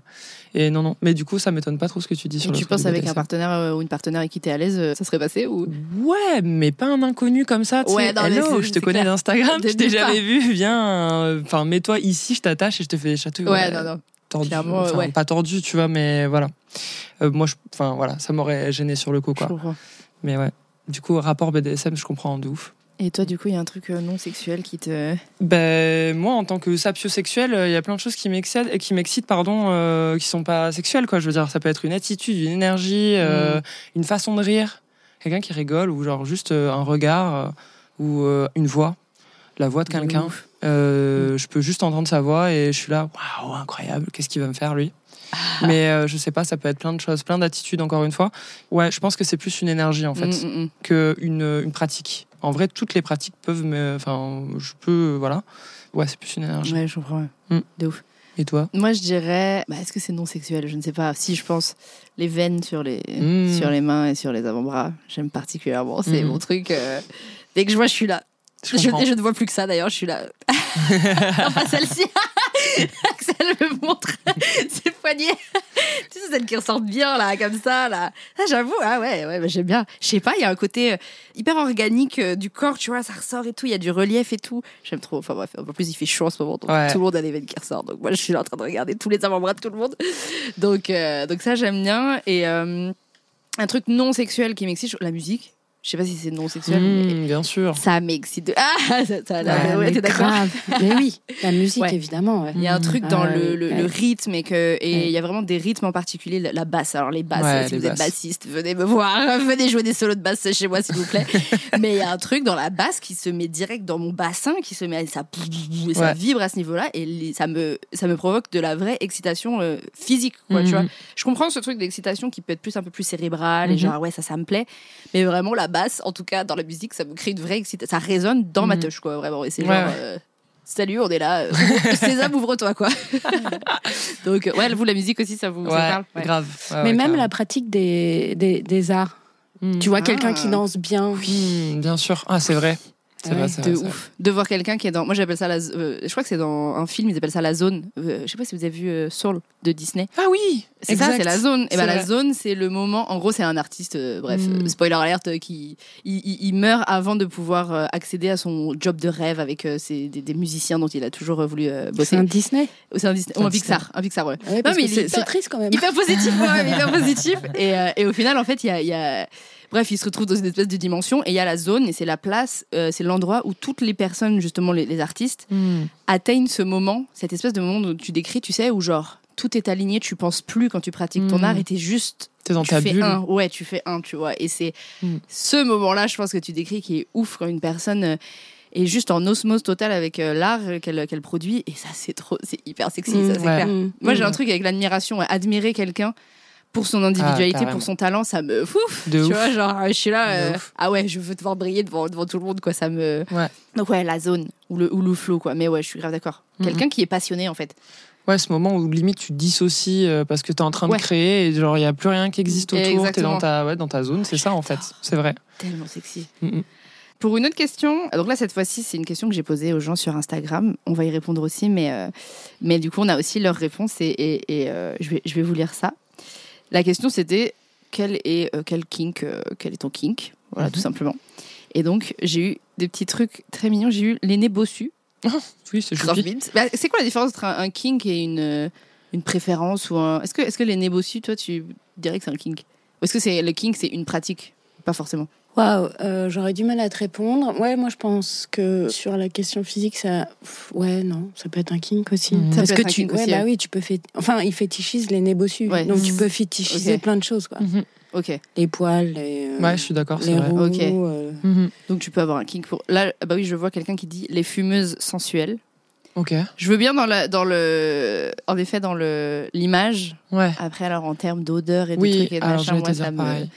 Speaker 2: Et non, non. Mais du coup, ça m'étonne pas trop ce que tu dis sur le
Speaker 1: tu penses avec un partenaire euh, ou une partenaire avec qui t'es à l'aise, euh, ça serait passé ou?
Speaker 2: Ouais, mais pas un inconnu comme ça. tu.
Speaker 1: Ouais, non,
Speaker 2: Hello, je te connais d'Instagram, je t'ai jamais vu. Viens, euh, enfin, mets-toi ici, je t'attache et je te fais des chatouilles.
Speaker 1: Ouais, non, non.
Speaker 2: tordu,
Speaker 1: clairement,
Speaker 2: enfin,
Speaker 1: ouais.
Speaker 2: pas tordu, tu vois, mais voilà. Euh, moi, enfin voilà, ça m'aurait gêné sur le coup, quoi. Mais ouais. Du coup, rapport BDSM, je comprends de ouf.
Speaker 1: Et toi, du coup, il y a un truc euh, non sexuel qui te.
Speaker 2: Ben moi, en tant que sapiosexuel, euh, il y a plein de choses qui m'excitent, et qui m'excitent, pardon, euh, qui sont pas sexuelles, quoi. Je veux dire, ça peut être une attitude, une énergie, euh, une façon de rire, quelqu'un qui rigole, ou genre juste un regard, ou euh, une voix, la voix de quelqu'un. Euh, Je peux juste entendre sa voix et je suis là, waouh, incroyable, qu'est-ce qu'il va me faire lui?
Speaker 1: Ah.
Speaker 2: Mais euh, je sais pas, ça peut être plein de choses, plein d'attitudes, encore une fois. Ouais, je pense que c'est plus une énergie en fait
Speaker 1: Mm, mm, mm.
Speaker 2: qu'une une pratique. En vrai, toutes les pratiques peuvent me. Enfin, je peux. Voilà. Ouais, c'est plus une énergie.
Speaker 1: Ouais, je comprends.
Speaker 2: Mm.
Speaker 1: De ouf.
Speaker 2: Et toi?
Speaker 1: Moi, je dirais. Bah, Est-ce que c'est non sexuel? Je ne sais pas. Si, je pense. Les veines sur les,
Speaker 2: Mm.
Speaker 1: sur les mains et sur les avant-bras, j'aime particulièrement. C'est
Speaker 2: Mm.
Speaker 1: mon truc. euh, Dès que je vois, je suis là.
Speaker 2: Je
Speaker 1: Je,
Speaker 2: comprends.
Speaker 1: je ne vois plus que ça d'ailleurs, je suis là. non, pas celle-ci. Axel me montre ses poignets. tu sais, celles qui ressortent bien là, comme ça. là. Ah, J'avoue, ah ouais, ouais bah, j'aime bien. Je sais pas, il y a un côté euh, hyper organique euh, du corps, tu vois, ça ressort et tout. Il y a du relief et tout. J'aime trop. Enfin bref, en plus il fait chaud en ce moment, donc
Speaker 2: Ouais.
Speaker 1: tout le monde a les veines qui ressortent. Donc moi je suis là en train de regarder tous les avant-bras de tout le monde. Donc, euh, donc ça j'aime bien. Et euh, un truc non sexuel qui m'excite, la musique. Je sais pas si c'est non sexuel, mais
Speaker 2: Mm, bien sûr.
Speaker 1: ça m'excite. de- Ah, ça, ça,
Speaker 3: Ouais,
Speaker 1: ouais,
Speaker 3: mais
Speaker 1: t'es d'accord
Speaker 3: grave. Mais oui, la musique,
Speaker 1: Ouais.
Speaker 3: évidemment. ouais.
Speaker 1: Il y a un truc
Speaker 3: Ah
Speaker 1: dans
Speaker 3: ouais,
Speaker 1: le, le-
Speaker 3: ouais.
Speaker 1: le rythme et que et
Speaker 3: Ouais.
Speaker 1: il y a vraiment des rythmes en particulier la, la basse. Alors les basses,
Speaker 2: Ouais,
Speaker 1: si
Speaker 2: les
Speaker 1: vous êtes bassiste, venez me voir, venez jouer des solos de basse chez moi s'il vous plaît. Mais il y a un truc dans la basse qui se met direct dans mon bassin, qui se met ça et ça
Speaker 2: Ouais.
Speaker 1: vibre à ce niveau-là et les- ça me ça me provoque de la vraie excitation euh, physique quoi, tu
Speaker 2: Mhm.
Speaker 1: vois. Je comprends ce truc d'excitation qui peut être plus un peu plus cérébral et
Speaker 2: Mhm.
Speaker 1: genre ouais ça ça me plaît, mais vraiment la basse en tout cas dans la musique ça me crée une vraie excitation, ça résonne dans ma
Speaker 2: Mhm.
Speaker 1: touche quoi vraiment et c'est
Speaker 2: Ouais,
Speaker 1: genre
Speaker 2: ouais.
Speaker 1: euh, Salut, on est là. euh, Sésame, ouvre-toi, quoi. Donc, ouais, vous, la musique aussi, ça vous, ça vous
Speaker 2: Ouais,
Speaker 1: parle Ouais.
Speaker 2: grave. Ouais,
Speaker 3: Mais
Speaker 2: ouais,
Speaker 3: même la pratique des, des, des arts.
Speaker 2: Mm.
Speaker 3: Tu vois,
Speaker 1: Ah.
Speaker 3: quelqu'un qui danse bien.
Speaker 2: Mm, bien sûr. Ah, c'est vrai. C'est
Speaker 3: Ouais,
Speaker 2: vrai, c'est
Speaker 1: De
Speaker 2: vrai, c'est
Speaker 1: ouf. De voir quelqu'un qui est dans. Moi, j'appelle ça la. euh, je crois que c'est dans un film, ils appellent ça la zone. Euh, je sais pas si vous avez vu euh, Soul de Disney.
Speaker 2: Ah oui
Speaker 1: C'est ça, c'est la zone. Et
Speaker 2: C'est
Speaker 1: ben la zone, c'est le moment. En gros, c'est un artiste. euh, bref,
Speaker 2: Mm.
Speaker 1: euh, spoiler alert, euh, qui il, il- il meurt avant de pouvoir euh, accéder à son job de rêve avec euh, ses- des, des musiciens dont il a toujours euh, voulu euh,
Speaker 3: C'est
Speaker 1: bosser.
Speaker 3: un Disney?
Speaker 1: C'est un Disney.
Speaker 2: C'est
Speaker 1: Ou
Speaker 2: un
Speaker 1: un Pixar. Un Pixar, ouais. Mais
Speaker 3: c'est
Speaker 1: est-
Speaker 3: c'est triste quand même.
Speaker 1: hyper positif, ouais, hyper positif. Et, euh, et au final, en fait, il y a, il y a- Bref, il se retrouve dans une espèce de dimension et il y a la zone et c'est la place, euh, c'est l'endroit où toutes les personnes, justement les, les artistes,
Speaker 2: Mm.
Speaker 1: atteignent ce moment, cette espèce de moment dont tu décris, tu sais, où genre tout est aligné, tu penses plus quand tu pratiques ton
Speaker 2: Mm.
Speaker 1: art et t'es juste
Speaker 2: T'es dans
Speaker 1: tu
Speaker 2: ta
Speaker 1: fais
Speaker 2: bulle.
Speaker 1: un, ouais, tu fais un, tu vois. Et c'est
Speaker 2: Mm.
Speaker 1: ce moment-là, je pense que tu décris, qui est ouf quand une personne euh, est juste en osmose totale avec euh, l'art qu'elle qu'elle produit. Et ça, c'est trop, c'est hyper sexy, ça, c'est
Speaker 2: ouais.
Speaker 1: clair. Moi, j'ai un truc avec l'admiration, admirer quelqu'un pour son individualité,
Speaker 2: Ah, carrément.
Speaker 1: pour son talent, ça me fouf.
Speaker 2: De
Speaker 1: tu
Speaker 2: ouf.
Speaker 1: vois, genre, je suis là, euh, ah ouais, je veux te voir briller devant, devant tout le monde, quoi, ça me.
Speaker 2: Ouais.
Speaker 1: Donc, ouais, la zone ou le, ou le flow, quoi. Mais ouais, je suis grave d'accord.
Speaker 2: Mhm.
Speaker 1: Quelqu'un qui est passionné, en fait.
Speaker 2: Ouais, ce moment où limite tu te dissocies euh, parce que t'es en train
Speaker 1: Ouais.
Speaker 2: de créer et genre il y a plus rien qui existe autour, t'es dans ta ouais, dans ta zone, c'est ça en fait. C'est vrai.
Speaker 1: Tellement sexy.
Speaker 2: Mm.
Speaker 1: Pour une autre question, donc là cette fois-ci c'est une question que j'ai posée aux gens sur Instagram. On va y répondre aussi, mais euh, mais du coup on a aussi leurs réponses et, et, et, euh, je vais je vais vous lire ça. La question c'était quel est euh, quel kink euh, quel est ton kink? Voilà
Speaker 2: Mhm.
Speaker 1: tout simplement. Et donc j'ai eu des petits trucs très mignons. J'ai eu l'aîné bossu.
Speaker 2: Oui, c'est.
Speaker 1: Bah, c'est quoi la différence entre un, un kink et une euh, une préférence ou un est-ce que est-ce que l'aîné bossu toi tu dirais que c'est un kink? Ou est-ce que c'est le kink c'est une pratique? Pas forcément.
Speaker 3: Waouh, euh, j'aurais du mal à te répondre. Ouais, moi je pense que sur la question physique, ça, ouais, non, ça peut être un kink aussi.
Speaker 2: Mhm.
Speaker 1: Ça
Speaker 3: Parce
Speaker 1: peut
Speaker 3: que
Speaker 1: être un
Speaker 3: tu,
Speaker 1: kink
Speaker 3: ouais,
Speaker 1: aussi,
Speaker 3: bah oui, tu peux fait, enfin, il fétichise les nez bossus,
Speaker 1: Ouais.
Speaker 3: donc tu peux fétichiser plein de choses, quoi.
Speaker 2: Mhm.
Speaker 1: Ok.
Speaker 3: Les poils, les, euh,
Speaker 2: Ouais, je suis d'accord, c'est
Speaker 3: les
Speaker 2: vrai.
Speaker 3: roues.
Speaker 1: Ok.
Speaker 3: euh,
Speaker 2: Mhm.
Speaker 1: Donc tu peux avoir un kink pour. Là, bah oui, je vois quelqu'un qui dit les fumeuses sensuelles.
Speaker 2: Ok.
Speaker 1: Je veux bien dans, la, dans le. En effet, dans le l'image.
Speaker 2: Ouais.
Speaker 1: Après, alors en termes d'odeur et de
Speaker 2: Oui,
Speaker 1: trucs et de
Speaker 2: alors
Speaker 1: machin, moi, ça me.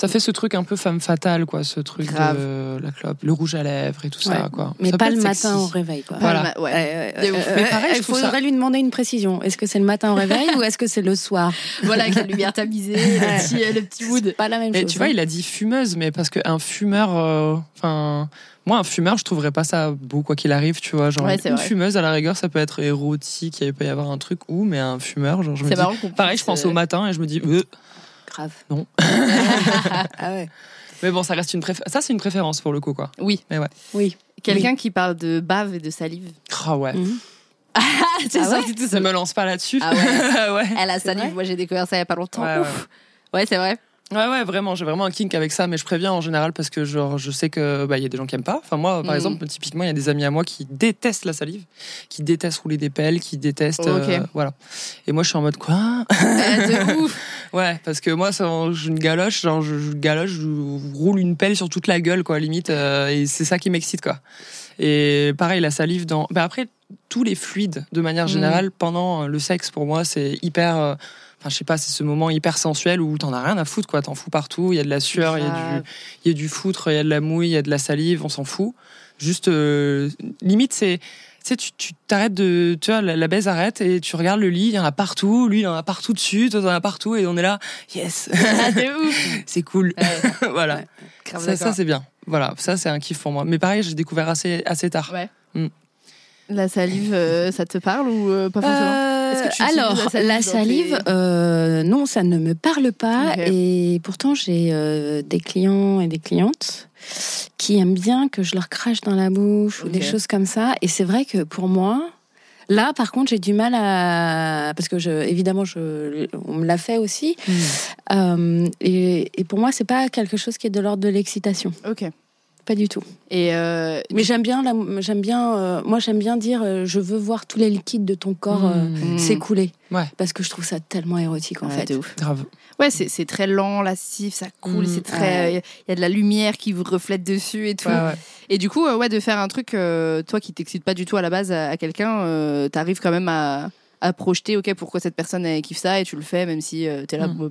Speaker 2: Ça fait ce truc un peu femme fatale, quoi, ce truc
Speaker 1: Grave.
Speaker 2: de la clope, le rouge à lèvres et tout ça, quoi.
Speaker 3: Mais
Speaker 2: Ça
Speaker 3: pas le matin au réveil. Quoi.
Speaker 2: Voilà.
Speaker 1: Ouais.
Speaker 2: Mais pareil, je
Speaker 3: il
Speaker 2: trouve ça-
Speaker 3: faudrait lui demander une précision. Est-ce que c'est le matin au réveil ou est-ce que c'est le soir?
Speaker 1: Voilà, avec la lumière tamisée, le petit, euh, le petit wood.
Speaker 3: Pas la même
Speaker 2: Mais
Speaker 3: chose.
Speaker 2: tu vois,
Speaker 3: hein.
Speaker 2: il a dit fumeuse, mais parce qu'un fumeur, euh, enfin, moi, un fumeur, je trouverais pas ça beau, quoi qu'il arrive, tu vois. Genre,
Speaker 1: Ouais,
Speaker 2: une,
Speaker 1: vrai.
Speaker 2: fumeuse, à la rigueur, ça peut être érotique, il peut y avoir un truc où, mais un fumeur, genre, je me
Speaker 1: C'est
Speaker 2: dis. Pareil, je pense
Speaker 1: euh,
Speaker 2: au matin et je me dis, euh.
Speaker 3: Grave.
Speaker 2: Non.
Speaker 3: ah ouais.
Speaker 2: mais bon, ça reste une préférence. Ça, c'est une préférence pour le coup, quoi.
Speaker 1: Oui.
Speaker 3: Oui.
Speaker 1: Quelqu'un qui parle de bave et de salive.
Speaker 2: Ah ouais.
Speaker 3: Mhm.
Speaker 1: Ah, c'est
Speaker 3: Ah
Speaker 1: ça,
Speaker 3: ouais
Speaker 2: Ne me lance pas là-dessus.
Speaker 1: Ah ouais.
Speaker 2: ouais.
Speaker 1: Elle a salive, moi j'ai découvert ça il y a pas longtemps.
Speaker 2: Ouais, ouais.
Speaker 1: Ouais, c'est vrai.
Speaker 2: Ouais, ouais, vraiment, j'ai vraiment un kink avec ça, mais je préviens en général parce que genre, je sais que bah, il y a des gens qui aiment pas. Enfin, moi, par
Speaker 1: Mhm.
Speaker 2: exemple, typiquement, il y a des amis à moi qui détestent la salive, qui détestent rouler des pelles, qui détestent. Euh, voilà. Et moi, je suis en mode quoi?
Speaker 1: De ouf.
Speaker 2: Ouais, parce que moi, je une galoche, genre, je, je galoche, je roule une pelle sur toute la gueule, quoi, limite, euh, et c'est ça qui m'excite, quoi. Et pareil, la salive dans. Bah après, tous les fluides, de manière
Speaker 1: Mhm.
Speaker 2: générale, pendant le sexe, pour moi, c'est hyper. euh, Enfin, je sais pas, c'est ce moment hyper sensuel où t'en as rien à foutre, quoi. T'en fous partout. Il y a de la sueur, il y a du, y a du foutre, il y a de la mouille, il y a de la salive, on s'en fout. Juste, euh, limite, c'est. Tu sais, tu t'arrêtes de. Tu vois, la, la baise arrête et tu regardes le lit, il y en a partout, lui, il en a partout dessus, toi, t'en as partout, et on est là, yes,
Speaker 1: Ah,
Speaker 2: c'est cool.
Speaker 1: Ouais,
Speaker 2: voilà.
Speaker 3: Ouais.
Speaker 2: Ça, c'est bien. Voilà, ça, c'est un kiff pour moi. Mais pareil, j'ai découvert assez, assez tard.
Speaker 1: Ouais.
Speaker 2: Mm.
Speaker 1: La salive, euh, ça te parle ou euh, pas forcément?
Speaker 3: Euh, alors,
Speaker 1: la salive
Speaker 3: la
Speaker 1: dans
Speaker 3: salive,
Speaker 1: tes-
Speaker 3: euh, non, ça ne me parle pas. Et pourtant, j'ai euh, des clients et des clientes qui aiment bien que je leur crache dans la bouche ou des choses comme ça. Et c'est vrai que pour moi, là, par contre, j'ai du mal à parce que je, évidemment, je, on me l'a fait aussi. Euh, et, et pour moi, c'est pas quelque chose qui est de l'ordre de l'excitation,
Speaker 1: Ok.
Speaker 3: Pas du tout.
Speaker 1: Et euh,
Speaker 3: Mais j'aime bien, la- j'aime bien, euh, moi, j'aime bien dire, euh, je veux voir tous les liquides de ton corps. euh,
Speaker 2: Mmh.
Speaker 1: Mm.
Speaker 3: s'écouler.
Speaker 2: Ouais.
Speaker 3: Parce que je trouve ça tellement érotique en
Speaker 1: ouais,
Speaker 3: fait.
Speaker 1: ouf.
Speaker 2: Grave.
Speaker 1: Ouais, c'est c'est très lent, lascif, ça coule,
Speaker 2: Mm.
Speaker 1: c'est très. Il y a de la lumière qui vous reflète dessus et tout.
Speaker 2: Ouais, ouais.
Speaker 1: Et du coup, euh, ouais, de faire un truc, euh, toi qui t'excite pas du tout à la base à, à quelqu'un, euh, t'arrives quand même à, à projeter, ok, pourquoi cette personne elle kiffe ça et tu le fais, même si euh, t'es là, bon.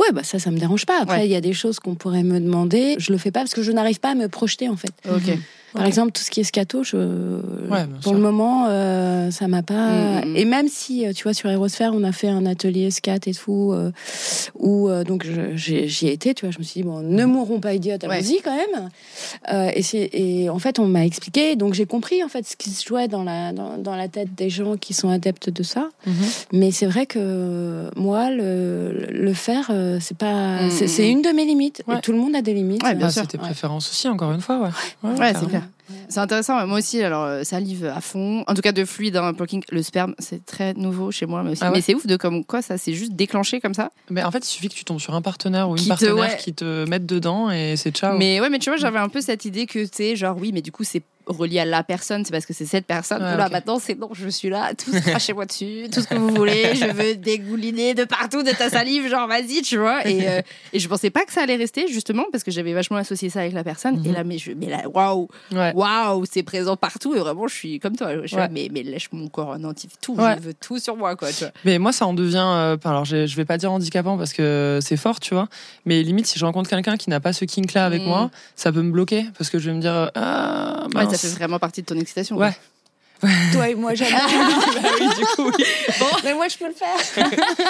Speaker 3: Ouais, bah ça, ça me dérange pas. Après, il
Speaker 1: Ouais.
Speaker 3: y a des choses qu'on pourrait me demander. Je le fais pas parce que je n'arrive pas à me projeter en fait.
Speaker 1: Ok.
Speaker 3: Par exemple, tout ce qui est scato, je...
Speaker 2: bien
Speaker 3: pour
Speaker 2: sûr.
Speaker 3: le moment, euh, ça m'a pas.
Speaker 1: Mm, mm.
Speaker 3: Et même si, euh, tu vois, sur Aérosphère, on a fait un atelier scat et tout, euh, où euh, donc j'y ai été, tu vois, je me suis dit bon, ne mourrons pas idiotes,
Speaker 1: Ouais.
Speaker 3: allons-y quand même. Euh, et, c'est- et en fait, on m'a expliqué, donc j'ai compris en fait ce qui se jouait dans la dans, dans la tête des gens qui sont adeptes de ça.
Speaker 2: Mhm.
Speaker 3: Mais c'est vrai que moi, le, le faire, euh, c'est pas,
Speaker 1: Mm,
Speaker 3: c'est
Speaker 1: mm, mm.
Speaker 3: une de mes limites.
Speaker 2: Ouais.
Speaker 3: Et tout le monde a des limites.
Speaker 1: Ouais, bien
Speaker 2: Ah,
Speaker 1: sûr.
Speaker 2: c'est tes
Speaker 3: Ouais.
Speaker 2: préférences aussi, encore une fois, ouais.
Speaker 1: Ouais, c'est clair. C'est intéressant. Moi aussi, alors euh, salive à fond. En tout cas, de fluide, hein, plucking. Le sperme, c'est très nouveau chez moi, mais aussi.
Speaker 2: Ah ouais
Speaker 1: mais c'est ouf de comme quoi ça s'est juste déclenché comme ça.
Speaker 2: Mais en fait, il suffit que tu tombes sur un partenaire ou une
Speaker 1: Qui te-
Speaker 2: partenaire
Speaker 1: ouais.
Speaker 2: qui te mette dedans et c'est ciao.
Speaker 1: Mais ouais, mais tu vois, j'avais un peu cette idée que tu sais, genre oui, mais du coup, c'est relié à la personne, c'est parce que c'est cette personne.
Speaker 2: Ouais,
Speaker 1: Là, maintenant, c'est non, je suis là, tout crachez-moi dessus, tout ce que vous voulez, je veux dégouliner de partout de ta salive, genre vas-y, tu vois. Et, euh, et je pensais pas que ça allait rester, justement, parce que j'avais vachement associé ça avec la personne. Et
Speaker 2: Mhm.
Speaker 1: là, mais je, mais là, waouh, waouh, c'est présent partout. Et vraiment, je suis comme toi. Je suis
Speaker 2: Ouais.
Speaker 1: là, mais, mais lèche mon corps en entier, tout,
Speaker 2: Ouais.
Speaker 1: je veux tout sur moi, quoi, tu vois.
Speaker 2: Mais moi, ça en devient. euh, alors, j'ai- je vais pas dire handicapant parce que c'est fort, tu vois. Mais limite, si je rencontre quelqu'un qui n'a pas ce kink-là avec
Speaker 1: Mm.
Speaker 2: moi, ça peut me bloquer parce que je vais me dire ah mince.
Speaker 1: Ça fait vraiment partie de ton excitation.
Speaker 2: Ouais.
Speaker 3: Toi et moi, j'adore.
Speaker 2: Bah oui, du coup, oui.
Speaker 3: Mais moi, je peux le faire.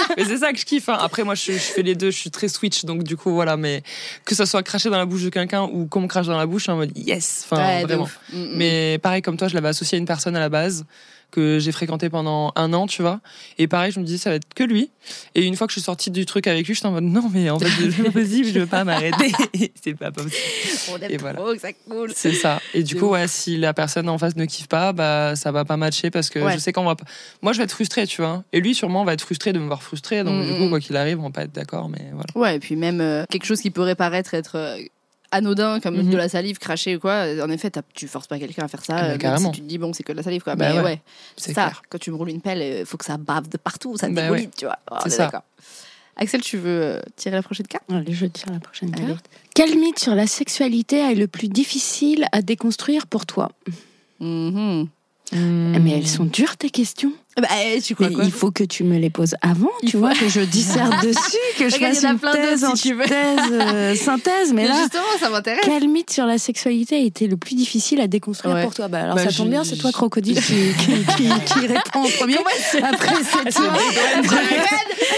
Speaker 2: Mais c'est ça que je kiffe. hein. Après, moi, je, je fais les deux. Je suis très switch, donc du coup, voilà. Mais que ça soit craché dans la bouche de quelqu'un ou qu'on me crache dans la bouche, je suis en mode yes. Enfin,
Speaker 1: Ouais, de
Speaker 2: vraiment.
Speaker 1: ouf. Mm, mm.
Speaker 2: Mais pareil, comme toi, je l'avais associé à une personne à la base que j'ai fréquenté pendant un an, tu vois. Et pareil, je me disais, ça va être que lui. Et une fois que je suis sortie du truc avec lui, j'étais en mode, non, mais en fait, c'est pas possible, je veux pas m'arrêter. c'est pas possible.
Speaker 1: On aime
Speaker 2: Et voilà.
Speaker 1: ça.
Speaker 2: C'est ça. Et du coup,
Speaker 1: ouf.
Speaker 2: ouais, si la personne en face ne kiffe pas, bah, ça va pas matcher parce que
Speaker 1: Ouais.
Speaker 2: je sais qu'on va pas. Moi, je vais être frustrée, tu vois. Et lui, sûrement, va être frustré de me voir frustrée. Donc,
Speaker 1: Mm,
Speaker 2: du coup,
Speaker 1: mm.
Speaker 2: quoi qu'il arrive, on va pas être d'accord, mais voilà.
Speaker 1: Ouais, et puis même euh, quelque chose qui pourrait paraître être euh, anodin, comme
Speaker 2: Mhm.
Speaker 1: de la salive crachée ou quoi. En effet, tu forces pas quelqu'un à faire ça.
Speaker 2: Ah bah,
Speaker 1: euh, même
Speaker 2: carrément.
Speaker 1: si tu te dis, bon, c'est que de la salive, quoi.
Speaker 2: Bah
Speaker 1: mais
Speaker 2: ouais,
Speaker 1: ouais,
Speaker 2: C'est
Speaker 1: ça.
Speaker 2: clair.
Speaker 1: Quand tu me roules une pelle, il faut que ça bave de partout, ça te
Speaker 2: Bah
Speaker 1: dégouline, tu vois. Oh, on
Speaker 2: C'est
Speaker 1: est
Speaker 2: ça.
Speaker 1: d'accord. Axel, tu veux euh, tirer la prochaine carte?
Speaker 3: Allez, je tire la prochaine
Speaker 1: Allez.
Speaker 3: carte. Quel mythe sur la sexualité est le plus difficile à déconstruire pour toi?
Speaker 1: Mhm.
Speaker 3: Mais elles sont dures tes questions.
Speaker 1: Bah, eh, tu crois quoi
Speaker 3: il faut que tu me les poses avant,
Speaker 1: Il
Speaker 3: tu
Speaker 1: faut-
Speaker 3: vois, que je disserte dessus, que je
Speaker 1: Regarde,
Speaker 3: fasse une
Speaker 1: plein
Speaker 3: thèse,
Speaker 1: si tu veux.
Speaker 3: antithèse, euh, synthèse. Mais
Speaker 1: Mais
Speaker 3: là,
Speaker 1: justement, ça m'intéresse.
Speaker 3: quel mythe sur la sexualité a été le plus difficile à déconstruire
Speaker 1: Ouais.
Speaker 3: pour toi? Bah, Alors
Speaker 2: Bah,
Speaker 3: ça tombe bien, c'est toi, Crocodile, qui, qui, qui, qui répond en premier. Après, c'est toi.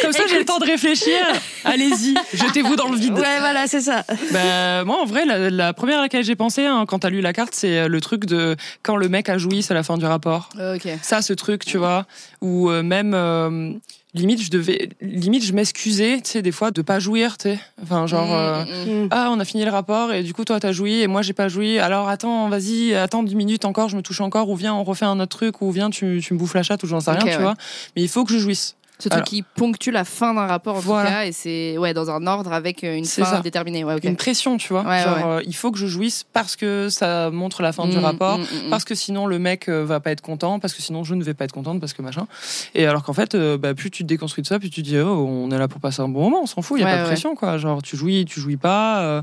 Speaker 2: Comme ça, j'ai le temps de réfléchir. Allez-y, jetez-vous dans le vide.
Speaker 3: Ouais, voilà, c'est ça.
Speaker 2: Bah, moi, en vrai, la, la première à laquelle j'ai pensé hein, quand t'as lu la carte, c'est euh, le truc de quand le mec a joui, c'est la fin du rapport.
Speaker 1: Ok.
Speaker 2: Ça, ce truc, tu vois, où euh, même euh, limite, je devais, limite, je m'excusais, tu sais, des fois, de pas jouir, tu sais. Enfin, genre. euh,
Speaker 1: Mm, mm, mm.
Speaker 2: ah, on a fini le rapport et du coup toi t'as joui et moi j'ai pas joui. Alors attends, vas-y, attends 10 minutes encore, je me touche encore ou viens on refait un autre truc ou viens tu, tu me bouffes la chatte ou j'en sais rien, tu
Speaker 1: ouais.
Speaker 2: vois. Mais il faut que je jouisse.
Speaker 1: Ce truc
Speaker 2: Alors-
Speaker 1: qui ponctue la fin d'un rapport en
Speaker 2: Voilà.
Speaker 1: tout cas, et c'est ouais dans un ordre avec euh, une fin
Speaker 2: ça.
Speaker 1: déterminée. Ouais, ok.
Speaker 2: Une pression, tu vois.
Speaker 1: Ouais,
Speaker 2: Genre
Speaker 1: ouais.
Speaker 2: euh, il faut que je jouisse parce que ça montre la fin du
Speaker 1: Mm,
Speaker 2: rapport.
Speaker 1: mm, mm.
Speaker 2: Parce que sinon le mec euh, va pas être content, parce que sinon je ne vais pas être contente, parce que machin. Et alors qu'en fait, euh, bah, plus tu te déconstruis de ça, plus tu te dis oh, on est là pour passer un bon moment, on s'en fout, il y a pas de pression quoi. Genre tu jouis, tu jouis pas, euh,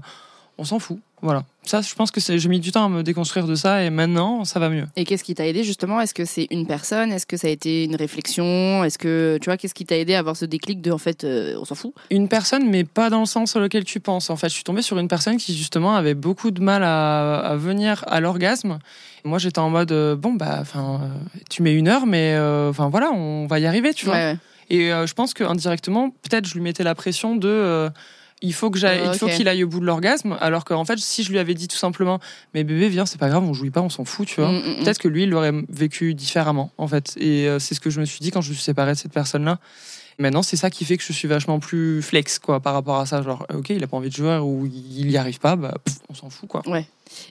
Speaker 2: on s'en fout. Voilà. Ça, je pense que j'ai mis du temps à me déconstruire de ça et maintenant ça va mieux.
Speaker 1: Et qu'est-ce qui t'a aidé justement? Est-ce que c'est une personne? Est-ce que ça a été une réflexion? Est-ce que tu vois qu'est-ce qui t'a aidé à avoir ce déclic de en fait euh, on s'en fout?
Speaker 2: Une personne, mais pas dans le sens sur lequel tu penses. En fait, je suis tombée sur une personne qui justement avait beaucoup de mal à, à venir à l'orgasme. Moi, j'étais en mode euh, bon bah, enfin, euh, tu mets une heure, mais enfin voilà, on va y arriver, tu vois.
Speaker 1: Ouais, ouais.
Speaker 2: Et je pense que indirectement, peut-être, je lui mettais la pression de. Il faut que j'aille,
Speaker 1: Ah,
Speaker 2: il faut qu'il aille au bout de l'orgasme, alors qu'en fait, si je lui avais dit tout simplement, mais bébé, viens, c'est pas grave, on jouit pas, on s'en fout, tu vois.
Speaker 1: Mm, mm, mm.
Speaker 2: Peut-être que lui, il l'aurait vécu différemment, en fait. Et euh, c'est ce que je me suis dit quand je me suis séparée de cette personne-là. Maintenant, c'est ça qui fait que je suis vachement plus flex, quoi, par rapport à ça. Genre, euh, ok, il a pas envie de jouer ou il y arrive pas, bah, pff, on s'en fout, quoi.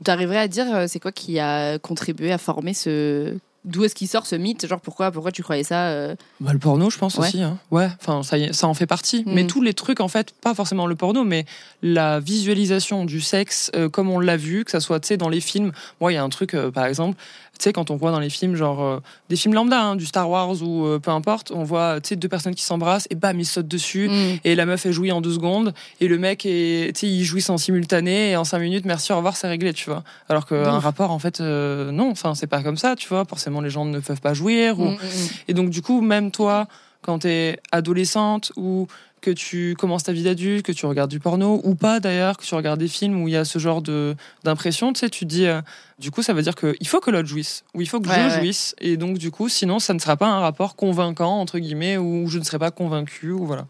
Speaker 1: Tu arriverais à dire euh, c'est quoi qui a contribué à former ce d'où est-ce qu'il sort ce mythe Genre pourquoi pourquoi tu croyais ça euh,
Speaker 2: Bah, le porno, je pense
Speaker 1: Ouais.
Speaker 2: aussi. Hein. Ouais, enfin, ça, ça en fait partie.
Speaker 1: Mm.
Speaker 2: Mais tous les trucs, en fait, pas forcément le porno, mais la visualisation du sexe, euh, comme on l'a vu, que ça soit, tu sais, dans les films. Moi, il y a un truc, euh, par exemple, tu sais, quand on voit dans les films, genre, euh, des films lambda, hein, du Star Wars ou euh, peu importe, on voit, tu sais, deux personnes qui s'embrassent et bam, ils sautent dessus.
Speaker 1: mm.
Speaker 2: Et la meuf est jouie en deux secondes et le mec est, tu sais, il jouit en simultané et en cinq minutes, merci, au revoir, c'est réglé, tu vois. Alors qu'un rapport, en fait, euh, non, enfin, c'est pas comme ça, tu vois. Forcément, les gens ne peuvent pas jouir ou,
Speaker 1: Mm, mm, mm.
Speaker 2: et donc, du coup, même toi, quand tu es adolescente ou que tu commences ta vie d'adulte, que tu regardes du porno ou pas d'ailleurs, que tu regardes des films où il y a ce genre de d'impression, tu sais, tu te dis, euh, du coup, ça veut dire qu'il faut que l'autre jouisse, ou il faut que
Speaker 1: Ouais,
Speaker 2: je
Speaker 1: ouais.
Speaker 2: jouisse, et donc, du coup, sinon, ça ne sera pas un rapport convaincant, entre guillemets, où je ne serai pas convaincu, ou voilà.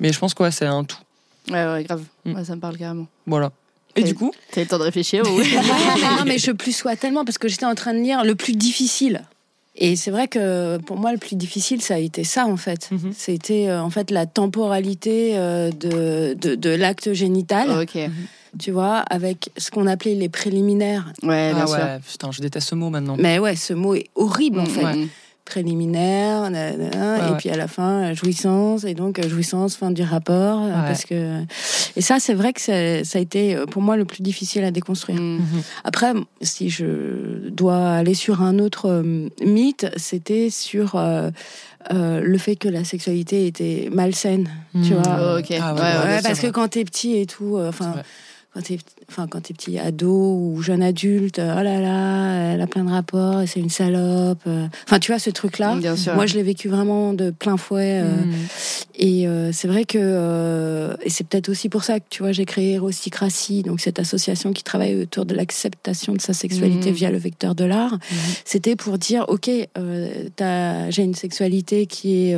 Speaker 2: Mais je pense que ouais, c'est un tout.
Speaker 1: Ouais ouais grave.
Speaker 2: Mm.
Speaker 1: Ouais, ça me parle carrément.
Speaker 2: Voilà. Et du coup,
Speaker 1: T'as eu le temps de réfléchir ou...
Speaker 3: non, mais je plus sois tellement parce que j'étais en train de lire le plus difficile. Et c'est vrai que pour moi, le plus difficile, ça a été ça, en fait.
Speaker 2: Mhm.
Speaker 3: C'était euh, en fait la temporalité euh, de, de, de l'acte génital,
Speaker 1: ok. Ouais
Speaker 3: tu vois, avec ce qu'on appelait les préliminaires.
Speaker 1: bien
Speaker 2: ah
Speaker 1: sûr.
Speaker 2: ouais, putain, je déteste ce mot maintenant.
Speaker 3: Mais ouais, ce mot est horrible, en
Speaker 1: Mm,
Speaker 3: fait. Préliminaire,
Speaker 2: Ouais,
Speaker 3: et
Speaker 2: ouais.
Speaker 3: puis à la fin, euh, jouissance, et donc euh, jouissance, fin du rapport. euh,
Speaker 2: Ouais.
Speaker 3: Parce que... Et ça, c'est vrai que ça, ça a été pour moi le plus difficile à déconstruire.
Speaker 1: Mm.
Speaker 2: Mhm.
Speaker 3: Après, si je dois aller sur un autre euh, mythe, c'était sur euh, euh, le fait que la sexualité était malsaine. Tu vois.
Speaker 1: Oh, ok.
Speaker 2: Ah
Speaker 1: Ouais,
Speaker 2: ouais,
Speaker 1: ouais,
Speaker 3: Ouais,
Speaker 2: c'est
Speaker 3: parce que quand t'es petit et tout, enfin, quand t'es, enfin, quand t'es petit ado ou jeune adulte, euh, oh là là, elle a plein de rapports, c'est une salope. euh. Enfin, tu vois ce truc-là.
Speaker 1: Sûr.
Speaker 3: Moi, je l'ai vécu vraiment de plein fouet. euh,
Speaker 2: Mhm.
Speaker 3: et euh, c'est vrai que, euh, et c'est peut-être aussi pour ça que tu vois, j'ai créé Erosticratie, donc cette association qui travaille autour de l'acceptation de sa sexualité
Speaker 1: Mhm.
Speaker 3: via le vecteur de l'art. C'était pour dire, ok, euh, j'ai une sexualité qui est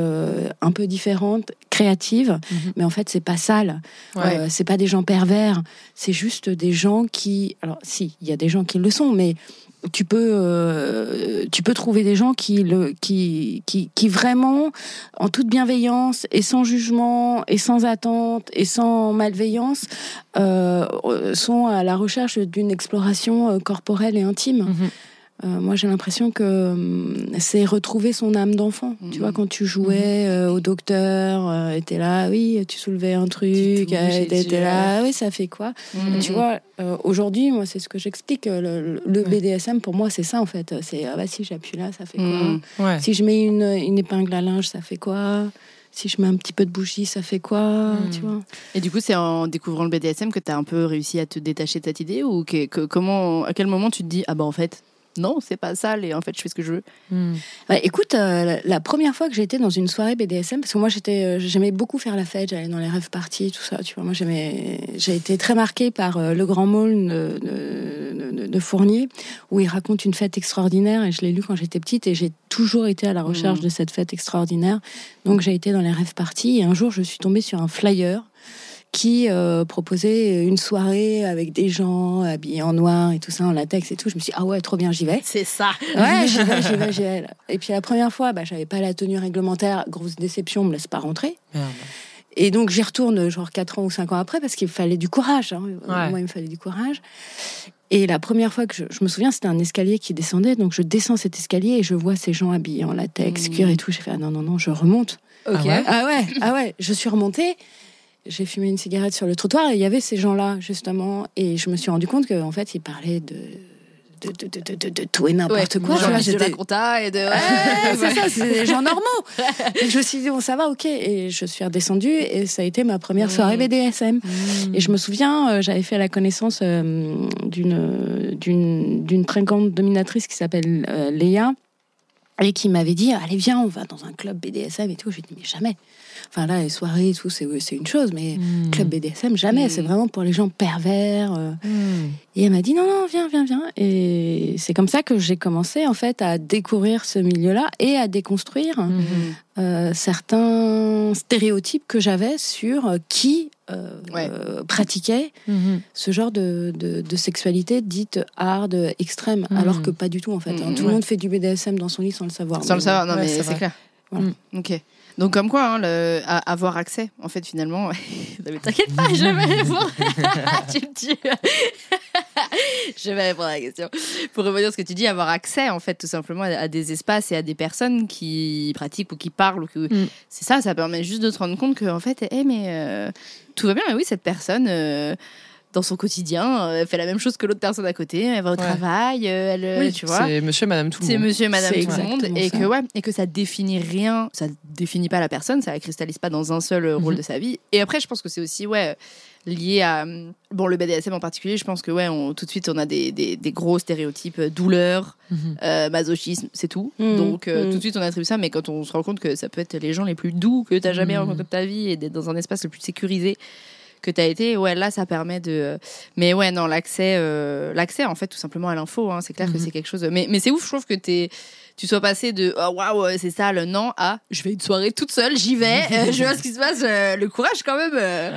Speaker 3: un peu différente, créative,
Speaker 2: Mhm.
Speaker 3: mais en fait c'est pas sale.
Speaker 2: Ouais.
Speaker 3: C'est pas des gens pervers, c'est juste des gens qui, alors si, il y a des gens qui le sont, mais tu peux, euh, tu peux trouver des gens qui, le, qui, qui, qui vraiment, en toute bienveillance et sans jugement et sans attente et sans malveillance, euh, sont à la recherche d'une exploration euh, corporelle et intime.
Speaker 2: Mhm.
Speaker 3: Euh, moi, j'ai l'impression que hum, c'est retrouver son âme d'enfant.
Speaker 1: Mhm.
Speaker 3: Tu vois, quand tu jouais euh, au docteur, euh, et t'es là, oui, tu soulevais un truc,
Speaker 1: Tu tu-
Speaker 3: t'es là, oui, ça fait quoi?
Speaker 1: Mm,
Speaker 3: Tu vois, aujourd'hui, moi, c'est ce que j'explique. Le. BDSM, pour moi, c'est ça, en fait. C'est, ah bah si j'appuie là, ça fait quoi?
Speaker 2: Ouais.
Speaker 3: Si je mets une, une épingle à linge, ça fait quoi? Si je mets un petit peu de bougie, ça fait quoi? Tu vois?
Speaker 1: Et du coup, c'est en découvrant le BDSM que tu as un peu réussi à te détacher de cette idée ou que, que- comment, à quel moment tu te dis ah bah en fait non, c'est pas sale et en fait, je fais ce que je veux.
Speaker 3: Hmm. Bah, écoute, euh, la, première fois que j'ai été dans une soirée BDSM, parce que moi j'étais, euh, j'aimais beaucoup faire la fête, j'allais dans les rêves parties, tout ça. Tu vois, moi j'aimais, j'ai été très marquée par euh, le Grand Mall de, de, Fournier, où il raconte une fête extraordinaire. Et je l'ai lu quand j'étais petite, et j'ai toujours été à la recherche hmm. de cette fête extraordinaire. Donc j'ai été dans les rêves parties, et un jour je suis tombée sur un flyer qui euh, proposait une soirée avec des gens habillés en noir et tout ça, en latex et tout. Je me suis dit, ah ouais, trop bien, j'y vais.
Speaker 1: C'est ça.
Speaker 3: Ouais, j'y vais, j'y vais, j'y vais. Et puis la première fois, bah, j'avais pas la tenue réglementaire, grosse déception, on me laisse pas rentrer. Et donc j'y retourne genre 4 ans ou 5 ans après parce qu'il fallait du courage. Hein. Moi, il me fallait du courage. Et la première fois que je, me souviens, c'était un escalier qui descendait. Donc je descends cet escalier et je vois ces gens habillés en latex, mmh. cuir et tout. J'ai fait, ah non, non, non, je remonte.
Speaker 1: Ok. Ah
Speaker 3: ah ouais, ah ouais, je suis remontée j'ai fumé une cigarette sur le trottoir et il y avait ces gens-là, justement. Et je me suis rendu compte qu'en fait, ils parlaient de. De, de, de, de, tout et n'importe quoi.
Speaker 1: Genre de la compta et de.
Speaker 3: c'est ça, c'est des gens normaux. et je me suis dit, bon, ça va, ok. Et je suis redescendue et ça a été ma première soirée mmh. BDSM. Mmh. Et je me souviens, euh, j'avais fait la connaissance euh, d'une d'une très grande dominatrice qui s'appelle euh, Léa et qui m'avait dit, allez, viens, on va dans un club BDSM et tout. J'ai dit, mais jamais. Enfin là, les soirées et tout, c'est une chose, mais hmm. club BDSM, jamais. C'est hmm. vraiment pour les gens pervers. Euh. Hmm. Et elle m'a dit non, non, viens, viens, viens. Et c'est comme ça que j'ai commencé en fait à découvrir ce milieu-là et à déconstruire euh, certains stéréotypes que j'avais sur euh, qui pratiquait ce genre de, de, sexualité dite hard, extrême, alors que pas du tout en fait. Hein. Tout le monde fait du BDSM dans son lit sans le savoir.
Speaker 1: Sans le savoir, non mais c'est clair. Ok. Donc comme quoi, hein, le, avoir accès, en fait, finalement. mais t'inquiète pas, je vais répondre. tu me tues. je vais répondre à la question. Pour revenir à ce que tu dis, avoir accès, en fait, tout simplement à des espaces et à des personnes qui pratiquent ou qui parlent. Ou que... Mm. C'est ça, ça permet juste de te rendre compte que, en fait, hey, mais euh, tout va bien. Mais oui, cette personne. Euh, dans son quotidien, euh, elle fait la même chose que l'autre personne à côté, elle va au travail, euh, elle, euh, tu vois.
Speaker 2: C'est monsieur, madame, tout le
Speaker 1: monde. C'est monsieur, madame, tout le monde. Et que, ouais, et que ça définit rien, ça définit pas la personne, ça la cristallise pas dans un seul rôle mhm. de sa vie. Et après, je pense que c'est aussi, ouais, lié à bon le BDSM en particulier je pense que ouais on, tout de suite on a des, des, gros stéréotypes douleur mhm. masochisme c'est tout mhm. donc tout de suite on attribue ça mais quand on se rend compte que ça peut être les gens les plus doux que tu as jamais rencontré de ta vie et d'être dans un espace le plus sécurisé que tu as été, ouais, là, ça permet de. Mais ouais, non, l'accès, euh, l'accès, en fait, tout simplement à l'info, hein, c'est clair que mhm. c'est quelque chose. Mais, mais c'est ouf, je trouve que es, tu sois passé de oh, waouh, c'est ça le non à je vais une soirée toute seule, j'y vais, euh, je vois ce qui se passe, euh, le courage quand même.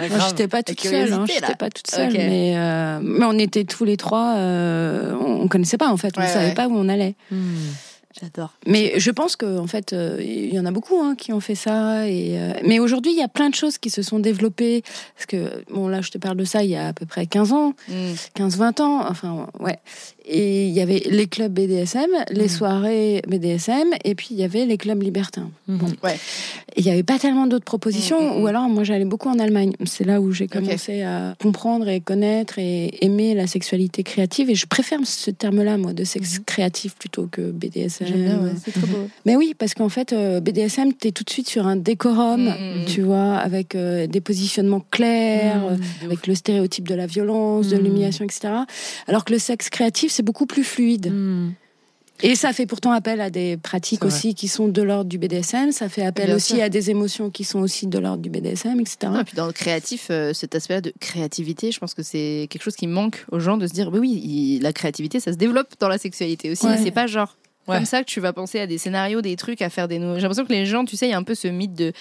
Speaker 3: Moi, j'étais pas toute seule, hein, j'étais pas toute seule, mais, mais on était tous les trois, on, on connaissait pas en fait, on savait pas où on allait. Hmm.
Speaker 1: J'adore.
Speaker 3: Mais je pense qu'en en fait, euh, il y en a beaucoup hein, qui ont fait ça. Et, euh, mais aujourd'hui, il y a plein de choses qui se sont développées. Parce que, bon, là, je te parle de ça il y a à peu près 15 ans, 15-20 hmm. ans. Enfin, ouais. Et il y avait les clubs BDSM, les mmh. soirées BDSM, et puis il y avait les clubs libertins.
Speaker 1: Mmh. Ouais.
Speaker 3: il n'y avait pas tellement d'autres propositions, mmh, ou alors moi j'allais beaucoup en Allemagne. C'est là où j'ai commencé à comprendre et connaître et aimer la sexualité créative. Et je préfère ce terme-là, moi, de sexe créatif plutôt que BDSM.
Speaker 1: c'est trop beau.
Speaker 3: Mais oui, parce qu'en fait, euh, BDSM, tu es tout de suite sur un décorum, tu vois, avec euh, des positionnements clairs, euh, avec le stéréotype de la violence, de l'humiliation, etc. Alors que le sexe créatif, c'est beaucoup plus fluide. Hmm. Et ça fait pourtant appel à des pratiques aussi qui sont de l'ordre du BDSM. Ça fait appel aussi à des émotions qui sont aussi de l'ordre du BDSM, etc.
Speaker 1: et puis dans le créatif, euh, cet aspect de créativité, je pense que c'est quelque chose qui manque aux gens de se dire, oui, oui, la créativité, ça se développe dans la sexualité aussi. C'est pas genre comme ça que tu vas penser à des scénarios, des trucs, à faire des. J'ai l'impression que les gens, tu sais, il y a un peu ce mythe de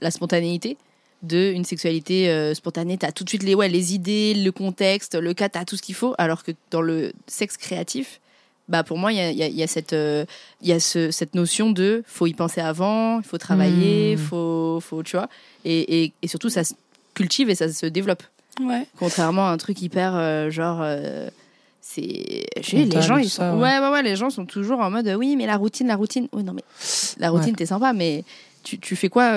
Speaker 1: la spontanéité de une sexualité euh, spontanée, tu as tout de suite les, ouais, les idées, le contexte, le cas, tu as tout ce qu'il faut, alors que dans le sexe créatif, bah pour moi, il y a, y a, cette, euh, y a ce, cette notion de faut y penser avant, il faut travailler, il hmm. faut, faut, tu vois, et, et, et, surtout ça se cultive et ça se développe.
Speaker 3: Ouais.
Speaker 1: Contrairement à un truc hyper euh, genre. c'est les gens ils sont ouais. ouais. ouais les gens sont toujours en mode oui mais la routine la routine oui non mais la routine t'es sympa mais tu, tu fais quoi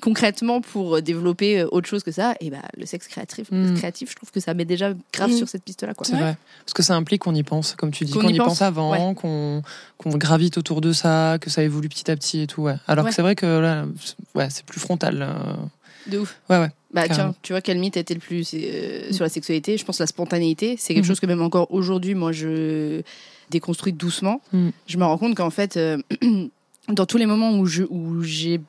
Speaker 1: concrètement pour développer euh, autre chose que ça et bah le sexe créatif hmm. créatif je trouve que ça met déjà grave hmm. sur cette piste là
Speaker 2: c'est vrai. Parce que ça implique qu'on y pense comme tu dis qu'on y, pense, avant qu'on gravite autour de ça que ça évolue petit à petit et tout ouais. Alors que c'est vrai que là ouais c'est plus frontal
Speaker 1: de ouf.
Speaker 2: Ouais ouais
Speaker 1: bah tiens, tu vois quel mythe était le plus euh, sur la sexualité? Je pense la spontanéité, c'est quelque hmm. chose que même encore aujourd'hui, moi je déconstruite doucement, je me rends compte qu'en fait, euh, dans tous les moments où je, où j'ai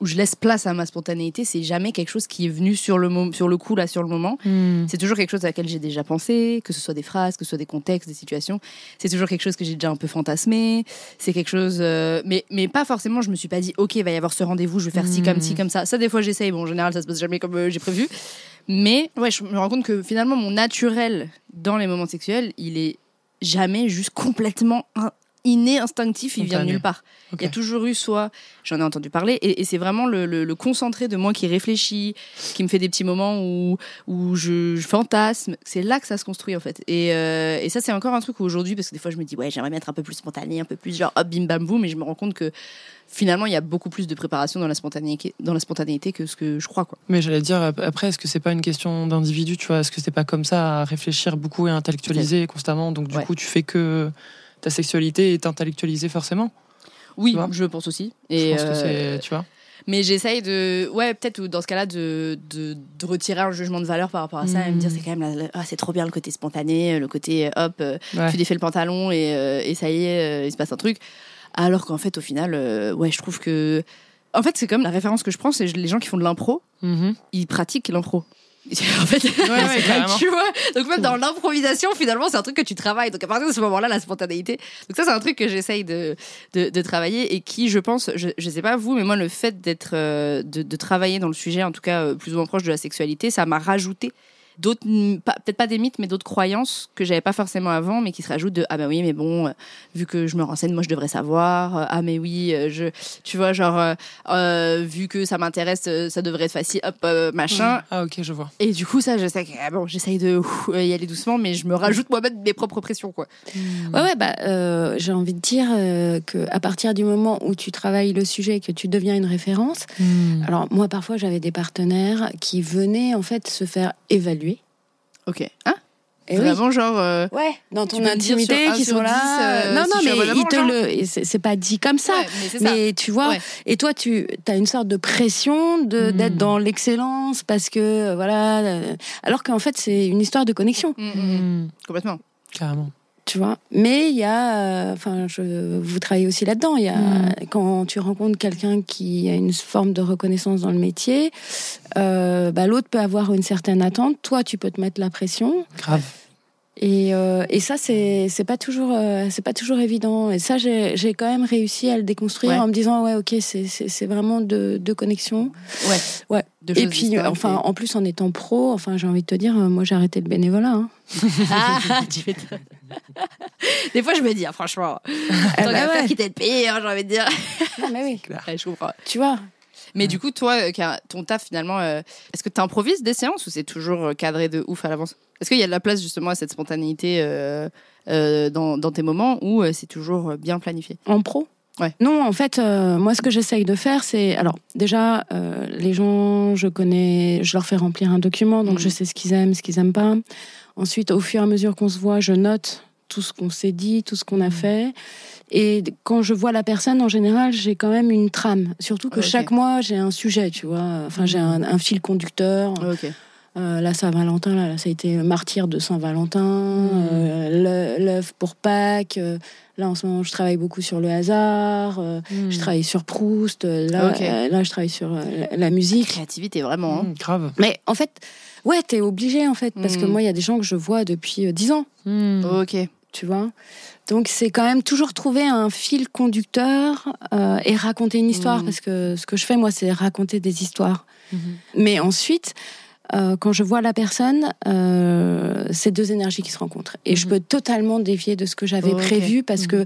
Speaker 1: où je laisse place à ma spontanéité, c'est jamais quelque chose qui est venu sur le, sur le coup, là, sur le moment. C'est toujours quelque chose à laquelle j'ai déjà pensé, que ce soit des phrases, que ce soit des contextes, des situations. C'est toujours quelque chose que j'ai déjà un peu fantasmé. C'est quelque chose, euh, mais mais pas forcément. Je me suis pas dit, ok, il va y avoir ce rendez-vous, je vais faire ci comme ci comme ça. Ça, des fois, j'essaye. Bon, en général, ça se passe jamais comme euh, j'ai prévu. Mais ouais, je me rends compte que finalement, mon naturel dans les moments sexuels, il est jamais juste complètement inné, instinctif. Il vient de nulle part. Il y a toujours eu soit j'en ai entendu parler et, et c'est vraiment le, le- le concentré de moi qui réfléchit, qui me fait des petits moments où où je, je fantasme. C'est là que ça se construit en fait. Et, euh, et ça c'est encore un truc où aujourd'hui parce que des fois je me dis ouais j'aimerais bien être un peu plus spontané, un peu plus genre hop bim bam boum, mais je me rends compte que finalement il y a beaucoup plus de préparation dans la spontanéité dans la spontanéité que ce que je crois quoi.
Speaker 2: Mais j'allais dire, ap- après, est-ce que c'est pas une question d'individu, tu vois? Est-ce que c'est pas comme ça à réfléchir beaucoup et intellectualiser constamment? Donc, du
Speaker 1: Ouais.
Speaker 2: coup, tu fais que ta sexualité est intellectualisée forcément
Speaker 1: Oui, je pense aussi.
Speaker 2: Je
Speaker 1: Et
Speaker 2: pense que
Speaker 1: euh,
Speaker 2: c'est, tu vois
Speaker 1: Mais j'essaye de, ouais, peut-être dans ce cas-là, de, de, de retirer un jugement de valeur par rapport à ça et me dire
Speaker 2: Mm.
Speaker 1: c'est quand même, la- la- ah, c'est trop bien le côté spontané, le côté hop, euh,
Speaker 2: Ouais.
Speaker 1: tu défais le pantalon et, euh, et ça y est, euh, il se passe un truc. Alors qu'en fait, au final, euh, ouais, je trouve que. En fait, c'est comme la référence que je prends, c'est les gens qui font de l'impro,
Speaker 2: Mhm.
Speaker 1: ils pratiquent l'impro. En fait,
Speaker 2: ouais,
Speaker 1: tu vois. Donc même dans l'improvisation, finalement, c'est un truc que tu travailles. Donc à partir de ce moment-là, la spontanéité. Donc ça, c'est un truc que j'essaye de, de, de travailler et qui, je pense, je, je sais pas vous, mais moi, le fait d'être, euh, de, de travailler dans le sujet, en tout cas euh, plus ou moins proche de la sexualité, ça m'a rajouté d'autres, mm, peut-être pas des mythes, mais d'autres croyances que j'avais pas forcément avant, mais qui se rajoutent de ah bah oui, mais bon, euh, vu que je me renseigne, moi je devrais savoir. Euh, ah mais oui, euh, je, tu vois, genre euh, vu que ça m'intéresse, ça devrait être facile, hop, euh, machin.
Speaker 2: Ah, ok, je vois.
Speaker 1: Et du coup, ça, je sais que ah bon, j'essaye de ouf, y aller doucement, mais je me rajoute moi-même mes propres pressions, quoi.
Speaker 3: Ouais, ouais, bah, euh, j'ai envie de dire euh, que à partir du moment où tu travailles le sujet et que tu deviens une référence,
Speaker 2: Hmm.
Speaker 3: alors moi parfois j'avais des partenaires qui venaient en fait se faire évaluer.
Speaker 1: Ok. Hein
Speaker 3: Et oui.
Speaker 1: Vraiment, genre. euh,
Speaker 3: Ouais, dans ton intimité, qui sont là.
Speaker 1: dix, euh,
Speaker 3: non, non, mais te
Speaker 1: genre-
Speaker 3: le. C'est pas dit comme ça.
Speaker 1: ouais, mais c'est ça.
Speaker 3: Mais tu vois,
Speaker 1: Ouais.
Speaker 3: et toi, tu as une sorte de pression de
Speaker 2: Mm.
Speaker 3: d'être dans l'excellence parce que euh, voilà, euh, alors qu'en fait c'est une histoire de connexion,
Speaker 1: Mm, mm. Complètement.
Speaker 2: Carrément.
Speaker 3: Tu vois. Mais il y a, euh, enfin, je vous travaillez aussi là-dedans. Il y a
Speaker 2: Mm.
Speaker 3: quand tu rencontres quelqu'un qui a une forme de reconnaissance dans le métier, euh, bah, l'autre peut avoir une certaine attente. Toi, tu peux te mettre la pression.
Speaker 2: Grave.
Speaker 3: Et, euh, et ça, c'est pas toujours euh, c'est pas toujours évident. Et ça, j'ai quand même réussi à le déconstruire
Speaker 1: Ouais.
Speaker 3: en me disant ouais, ok, c'est vraiment de, de connexion.
Speaker 1: Ouais.
Speaker 3: Ouais.
Speaker 1: De
Speaker 3: Et puis, enfin, en plus en étant pro, enfin, j'ai envie de te dire, euh, moi, j'ai arrêté le bénévolat. Hein.
Speaker 1: Ah, tu fais Des fois, je me dis, hein, franchement,
Speaker 3: Ah,
Speaker 1: tant qu'à faire quitter le pays, hein, j'ai envie de dire.
Speaker 3: Non, mais oui.
Speaker 1: Ouais, je comprends.
Speaker 3: Tu vois.
Speaker 1: Mais du coup, toi, euh, ton taf finalement, euh, est-ce que tu improvises des séances ou c'est toujours euh, cadré de ouf à l'avance? Est-ce qu'il y a de la place justement à cette spontanéité euh, dans, dans tes moments ou c'est toujours bien planifié?
Speaker 3: En pro?
Speaker 1: Ouais.
Speaker 3: Non, en fait, euh, moi, ce que j'essaye de faire, c'est. Alors, déjà, euh, les gens, je connais, je leur fais remplir un document, donc je sais ce qu'ils aiment, ce qu'ils aiment pas. Ensuite, au fur et à mesure qu'on se voit, je note tout ce qu'on s'est dit, tout ce qu'on a fait. Et quand je vois la personne, en général, j'ai quand même une trame. Surtout que chaque mois, j'ai un sujet, tu vois. Enfin, j'ai un, un fil conducteur.
Speaker 1: Ok.
Speaker 3: Euh, là, Saint-Valentin, là, là, ça a été martyr de Saint-Valentin,
Speaker 2: Mhm.
Speaker 3: euh, l'œuf pour Pâques. euh, là, en ce moment, je travaille beaucoup sur le hasard. euh, Je travaille sur Proust. euh, Là,
Speaker 1: Ok.
Speaker 3: euh, là je travaille sur euh, la, la musique.
Speaker 1: Créativité, vraiment. hein.
Speaker 2: Hmm, grave.
Speaker 3: Mais en fait, ouais, t'es obligé, en fait. Parce que
Speaker 1: Mhm.
Speaker 3: moi, il y a des gens que je vois depuis euh, 10 ans.
Speaker 1: Ok.
Speaker 3: tu vois? Donc, c'est quand même toujours trouver un fil conducteur euh, et raconter une histoire.
Speaker 1: Mhm.
Speaker 3: Parce que ce que je fais, moi, c'est raconter des histoires.
Speaker 2: Mhm.
Speaker 3: Mais ensuite, euh, quand je vois la personne, euh, c'est deux énergies qui se rencontrent. Et je
Speaker 2: Mhm.
Speaker 3: peux totalement dévier de ce que j'avais prévu parce que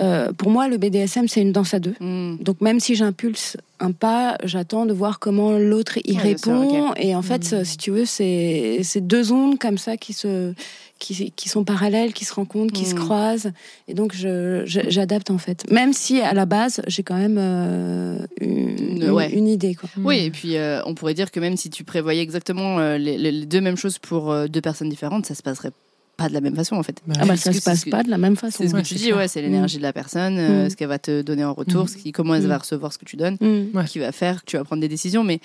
Speaker 3: euh, pour moi, le BDSM, c'est une danse à deux.
Speaker 1: Hmm.
Speaker 3: Donc même si j'impulse un pas, j'attends de voir comment l'autre y
Speaker 1: Ouais, bien sûr,
Speaker 3: répond. Et en fait,
Speaker 2: Mhm.
Speaker 3: si tu veux, c'est deux ondes comme ça qui se qui, qui sont parallèles, qui se rencontrent, qui se
Speaker 1: Mhm.
Speaker 3: croisent. Et donc je je- j'adapte en fait. Même si à la base j'ai quand même euh, une,
Speaker 1: Euh, ouais.
Speaker 3: une idée quoi.
Speaker 1: Oui, et puis euh, on pourrait dire que même si tu prévoyais exactement euh, les, les- deux mêmes choses pour euh, deux personnes différentes, ça se passerait pas de la même façon en fait.
Speaker 2: Bah,
Speaker 3: Ah bah ça se passe pas de la même façon.
Speaker 1: C'est ce que
Speaker 2: Ouais,
Speaker 1: tu
Speaker 2: c'est
Speaker 1: dis, ouais, c'est l'énergie de la personne, euh,
Speaker 3: Mm.
Speaker 1: ce qu'elle va te donner en retour,
Speaker 2: Mm.
Speaker 1: ce qui, comment elle
Speaker 3: Mm.
Speaker 1: va recevoir ce que tu donnes,
Speaker 3: Mm.
Speaker 1: Qui va faire que tu vas prendre des décisions. Mais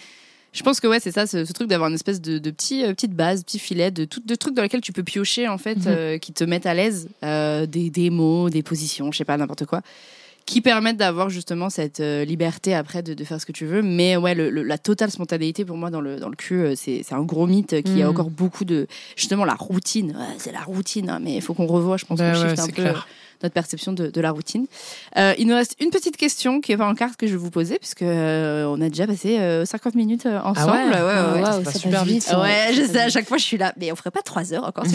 Speaker 1: Je pense que ouais, c'est ça, ce, ce truc d'avoir une espèce de, de petit, euh, petite base, petit filet, de, tout, de trucs dans lesquels tu peux piocher en fait,
Speaker 2: Mhm.
Speaker 1: euh, qui te mettent à l'aise, euh, des, des mots, des positions, je sais pas, n'importe quoi, qui permettent d'avoir justement cette euh, liberté après de, de faire ce que tu veux. Mais ouais, le, le- la totale spontanéité pour moi dans le, dans le cul, euh, c'est un gros mythe qui a
Speaker 2: Mhm.
Speaker 1: encore beaucoup de. Justement, la routine, ouais, c'est la routine, hein, mais il faut qu'on revoie, je pense,
Speaker 2: Bah
Speaker 1: qu'on
Speaker 2: ouais,
Speaker 1: shift un peu
Speaker 2: clair.
Speaker 1: notre perception de, de la routine. Euh, il nous reste une petite question qui est pas en carte que je vais vous poser, puisque euh, on a déjà passé euh, 50 minutes euh, ensemble.
Speaker 2: ouais
Speaker 1: ouais,
Speaker 3: Ah,
Speaker 1: ouais.
Speaker 3: waouh,
Speaker 2: ça passe super vite.
Speaker 3: vite.
Speaker 1: Ouais, je sais, à chaque fois je suis là, mais on ferait pas trois heures encore.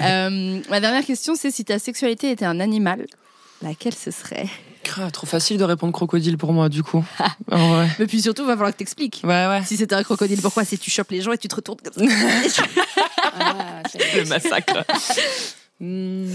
Speaker 1: Euh, ma dernière question, c'est si ta sexualité était un animal, laquelle ce serait?
Speaker 2: Ah, trop facile de répondre crocodile pour moi, du coup. En vrai.
Speaker 1: Mais puis surtout, va falloir que t'expliques.
Speaker 2: Ouais, ouais.
Speaker 1: Si c'était un crocodile, pourquoi Si tu chopes les gens et tu te retournes comme ça.
Speaker 3: Ah, c'est-
Speaker 2: Le massacre. Hmm,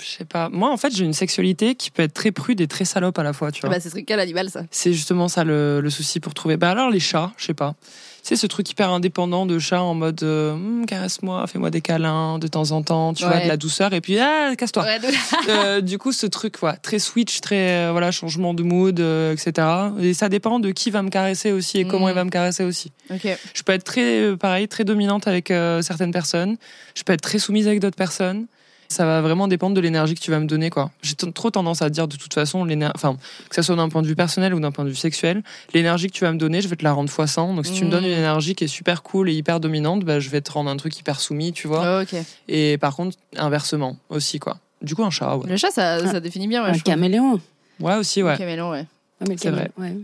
Speaker 2: je sais pas. Moi, en fait, j'ai une sexualité qui peut être très prude et très salope à la fois, tu vois.
Speaker 1: bah, ce serait quel animal ça
Speaker 2: C'est justement ça le, le souci pour trouver. Bah alors les chats, je sais pas. C'est ce truc hyper indépendant de chat en mode euh, Hum, caresse-moi, fais-moi des câlins de temps en temps, tu vois, de la douceur et puis ah casse-toi.
Speaker 1: Ouais, de-
Speaker 2: Euh, du coup, ce truc, quoi, très switch, très euh, voilà changement de mood, etc. Et ça dépend de qui va me caresser aussi et comment
Speaker 1: Mhm.
Speaker 2: il va me caresser aussi. Je peux être très pareil, très dominante avec certaines personnes. Je peux être très soumise avec d'autres personnes. Ça va vraiment dépendre de l'énergie que tu vas me donner, quoi. J'ai trop tendance à dire de toute façon, l'éner- enfin, que ça soit d'un point de vue personnel ou d'un point de vue sexuel, l'énergie que tu vas me donner, je vais te la rendre fois 100. Donc si tu me donnes une énergie qui est super cool et hyper dominante, bah, je vais te rendre un truc hyper soumis, tu vois.
Speaker 1: Oh.
Speaker 2: Et par contre, inversement aussi, quoi. Du coup, un chat, ouais.
Speaker 1: Le chat, ça,
Speaker 3: Ah.
Speaker 1: ça définit bien. Ouais,
Speaker 3: un
Speaker 1: je
Speaker 3: caméléon.
Speaker 2: Ouais, aussi, ouais.
Speaker 1: Un caméléon, ouais.
Speaker 3: Ah, mais le
Speaker 2: vrai.
Speaker 3: ouais.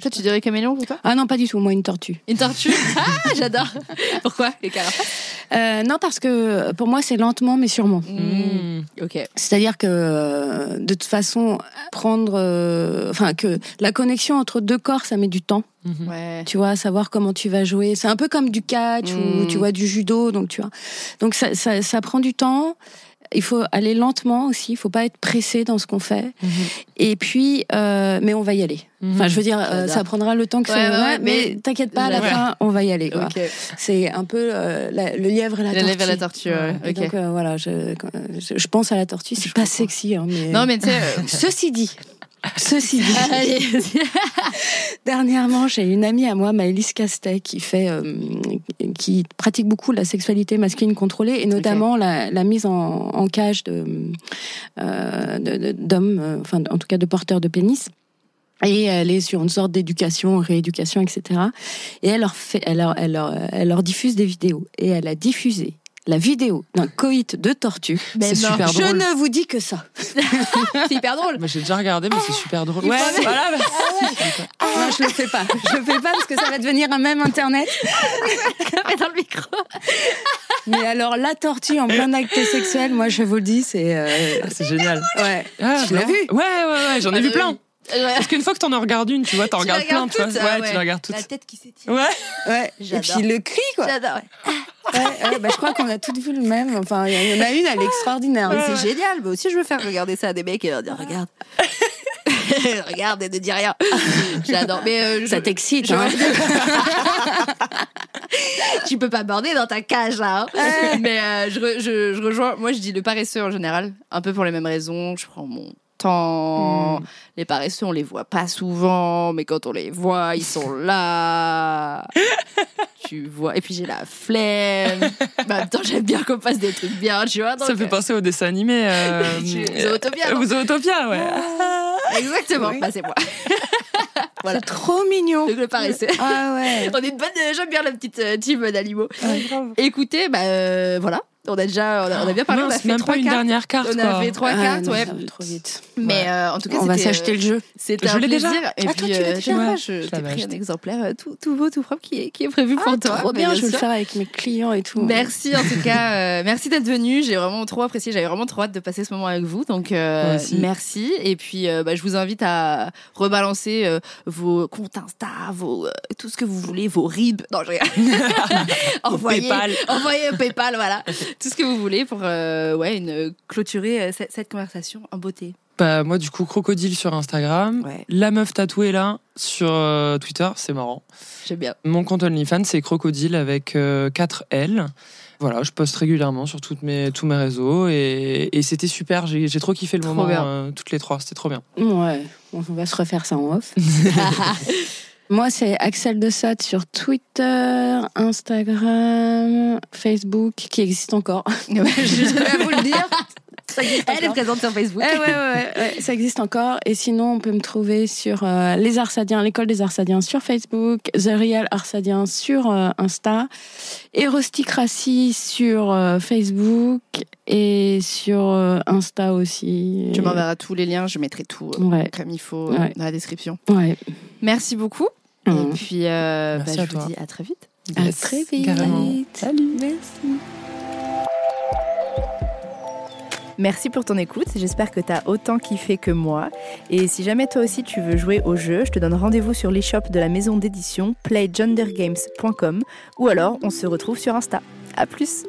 Speaker 1: Toi, tu dirais caméléon pour toi?
Speaker 3: Ah non, pas du tout. Moi, une tortue.
Speaker 1: Une tortue? Ah, j'adore. Pourquoi? Les carapaces
Speaker 3: Euh, non, parce que pour moi, c'est lentement, mais sûrement.
Speaker 2: Mm.
Speaker 1: Ok.
Speaker 3: C'est-à-dire que euh, de toute façon, prendre, euh, enfin que la connexion entre deux corps, ça met du temps.
Speaker 1: Ouais.
Speaker 3: Tu vois, savoir comment tu vas jouer. C'est un peu comme du catch ou tu vois du judo, donc tu vois. Donc ça, ça, ça prend du temps. Il faut aller lentement aussi. Il faut pas être pressé dans ce qu'on fait.
Speaker 2: Mhm.
Speaker 3: Et puis, euh, mais on va y aller. Enfin, je veux dire, euh, ça prendra le temps que
Speaker 1: Ouais,
Speaker 3: ça.
Speaker 1: ouais,
Speaker 3: mais
Speaker 1: mais
Speaker 3: t'inquiète pas, à la fin, on va y aller. Quoi.
Speaker 1: Ok.
Speaker 3: C'est un peu euh, la- le lièvre et la
Speaker 1: La
Speaker 3: tortue.
Speaker 1: lèvre à la tortue. ouais.
Speaker 3: Et
Speaker 1: Ok.
Speaker 3: donc euh, voilà, je, je, pense à la tortue. C'est pas
Speaker 1: comprends.
Speaker 3: sexy, hein, mais.
Speaker 1: Non, mais tu sais. euh,
Speaker 3: Ceci dit, ceci dit, dernièrement, j'ai une amie à moi, Maëlys Castet, qui fait, euh, qui pratique beaucoup la sexualité masculine contrôlée et notamment la, la mise en, en cage de euh, de- d'hommes, euh, enfin en tout cas de porteurs de pénis. Et elle est sur une sorte d'éducation, rééducation, etc. Et elle leur fait, elle leur, elle leur, elle leur diffuse des vidéos. Et elle a diffusé la vidéo d'un coït de tortue.
Speaker 1: Mais
Speaker 2: C'est super
Speaker 3: Je
Speaker 2: drôle.
Speaker 3: ne vous dis que ça.
Speaker 1: C'est hyper drôle.
Speaker 2: Bah, j'ai déjà regardé, mais c'est super drôle. Ouais,
Speaker 1: faut-
Speaker 2: voilà. bah,
Speaker 3: Non, je le fais pas. Je le fais pas parce que ça va devenir un même internet.
Speaker 1: Mais dans le micro.
Speaker 3: Mais alors la tortue en plein acte sexuel, moi je vous le dis, c'est euh,
Speaker 2: Ah, c'est génial.
Speaker 3: ouais.
Speaker 2: Ah,
Speaker 3: Tu l'as vu
Speaker 2: Ouais, ouais, ouais, j'en ai
Speaker 1: Ah,
Speaker 2: vu
Speaker 1: oui.
Speaker 2: plein. Parce qu'une fois que t'en as regardé une, tu vois, t'en
Speaker 1: Tu
Speaker 2: regardes plein,
Speaker 1: regardes
Speaker 2: tu vois. ouais,
Speaker 1: ah
Speaker 2: tu
Speaker 1: ouais.
Speaker 2: la regardes toutes.
Speaker 1: La tête qui s'étire.
Speaker 2: Ouais.
Speaker 3: Ouais. Et puis le cri quoi.
Speaker 1: J'adore. ouais.
Speaker 3: Ouais, ouais, bah, je crois qu'on a toutes vu le même. Enfin, il y en a une, elle est extraordinaire.
Speaker 1: C'est génial. Moi aussi, je veux faire regarder ça à des mecs et leur dire regarde. regarde et ne dis rien. J'adore. Mais euh, je-
Speaker 3: Ça t'excite,
Speaker 1: je-
Speaker 3: hein
Speaker 1: tu peux pas border dans ta cage là. hein. Mais euh, je, re- je, je rejoins. Moi, je dis le paresseux en général, un peu pour les mêmes raisons. Je prends mon temps.
Speaker 2: Mm.
Speaker 1: Les paresseux, on les voit pas souvent, mais quand on les voit, ils sont là. tu vois. Et puis j'ai la flemme. Mais en même temps, j'aime bien qu'on fasse des trucs bien, tu vois.
Speaker 2: Ça fait
Speaker 1: euh,
Speaker 2: penser au dessin animé. Euh,
Speaker 1: Zootopia, non
Speaker 2: euh, Zootopia, ouais.
Speaker 1: Exactement.
Speaker 3: Oui.
Speaker 1: Bah, c'est moi. Voilà.
Speaker 3: C'est trop mignon.
Speaker 1: Donc le paresseux.
Speaker 3: Ah ouais.
Speaker 1: On est une bonne. J'aime bien la petite euh, team d'animaux. Écoutez, bah euh, voilà. On a déjà, on a, on a bien parlé. on a fait
Speaker 2: même
Speaker 1: trois
Speaker 2: pas une
Speaker 1: cartes.
Speaker 2: dernière carte,
Speaker 1: On a
Speaker 2: quoi.
Speaker 1: fait trois
Speaker 3: Ah,
Speaker 1: cartes,
Speaker 3: non,
Speaker 1: ouais.
Speaker 3: trop vite.
Speaker 1: Mais euh, en tout cas,
Speaker 3: On va
Speaker 1: c'était,
Speaker 3: s'acheter
Speaker 1: euh,
Speaker 3: le jeu.
Speaker 1: C'était
Speaker 2: Je
Speaker 1: un
Speaker 2: l'ai déjà.
Speaker 1: plaisir. Et
Speaker 3: Ah,
Speaker 1: puis,
Speaker 3: toi, tu
Speaker 1: euh,
Speaker 3: déjà
Speaker 2: Ouais,
Speaker 1: je t'ai pris un exemplaire euh, tout, tout beau, tout propre qui est, qui est prévu pour toi.
Speaker 3: Ah, Trop bien, je vais le faire avec mes clients et tout.
Speaker 1: Merci en tout cas, euh, merci d'être venu. J'ai vraiment trop apprécié. J'avais vraiment trop hâte de passer ce moment avec vous. Donc euh, merci. Et puis euh, bah, je vous invite à rebalancer euh, vos comptes Insta, vos euh, tout ce que vous voulez, vos ribs. Non, je rigole. envoyez,
Speaker 2: PayPal.
Speaker 1: envoyez un PayPal, voilà, tout ce que vous voulez pour euh, ouais une clôturer euh, cette, cette conversation en beauté.
Speaker 2: Bah, moi, du coup, crocodile sur Instagram.
Speaker 1: Ouais.
Speaker 2: La meuf tatouée là sur euh, Twitter, c'est marrant.
Speaker 1: J'aime bien.
Speaker 2: Mon compte OnlyFans, c'est crocodile avec 4 L. Voilà, je poste régulièrement sur toutes mes, tous mes réseaux et, et c'était super. J'ai j'ai trop kiffé le
Speaker 1: Trop
Speaker 2: moment, euh, toutes les trois. C'était trop bien.
Speaker 3: Ouais, on va se refaire ça en off. Moi, c'est Axel de Sade sur Twitter, Instagram, Facebook, qui existe encore.
Speaker 1: je vais vous le dire. Elle est présente sur Facebook.
Speaker 3: Eh ouais, ouais, ouais, ça existe encore. Et sinon, on peut me trouver sur euh, les Arsadiens, l'école des Arsadiens sur Facebook, The Real Arsadien sur euh, Insta, et Rusticracy sur euh, Facebook et sur Insta aussi.
Speaker 1: Tu m'enverras tous les liens, je mettrai tout comme il faut dans la description.
Speaker 3: Ouais.
Speaker 1: Merci beaucoup. Et mhm. puis, euh, bah, je vous dis à très vite.
Speaker 3: À très vite.
Speaker 1: Salut. Merci. Merci pour ton écoute, j'espère que tu as autant kiffé que moi. Et si jamais toi aussi tu veux jouer au jeu, je te donne rendez-vous sur l'e-shop de la maison d'édition playgendergames.com ou alors on se retrouve sur Insta. A plus!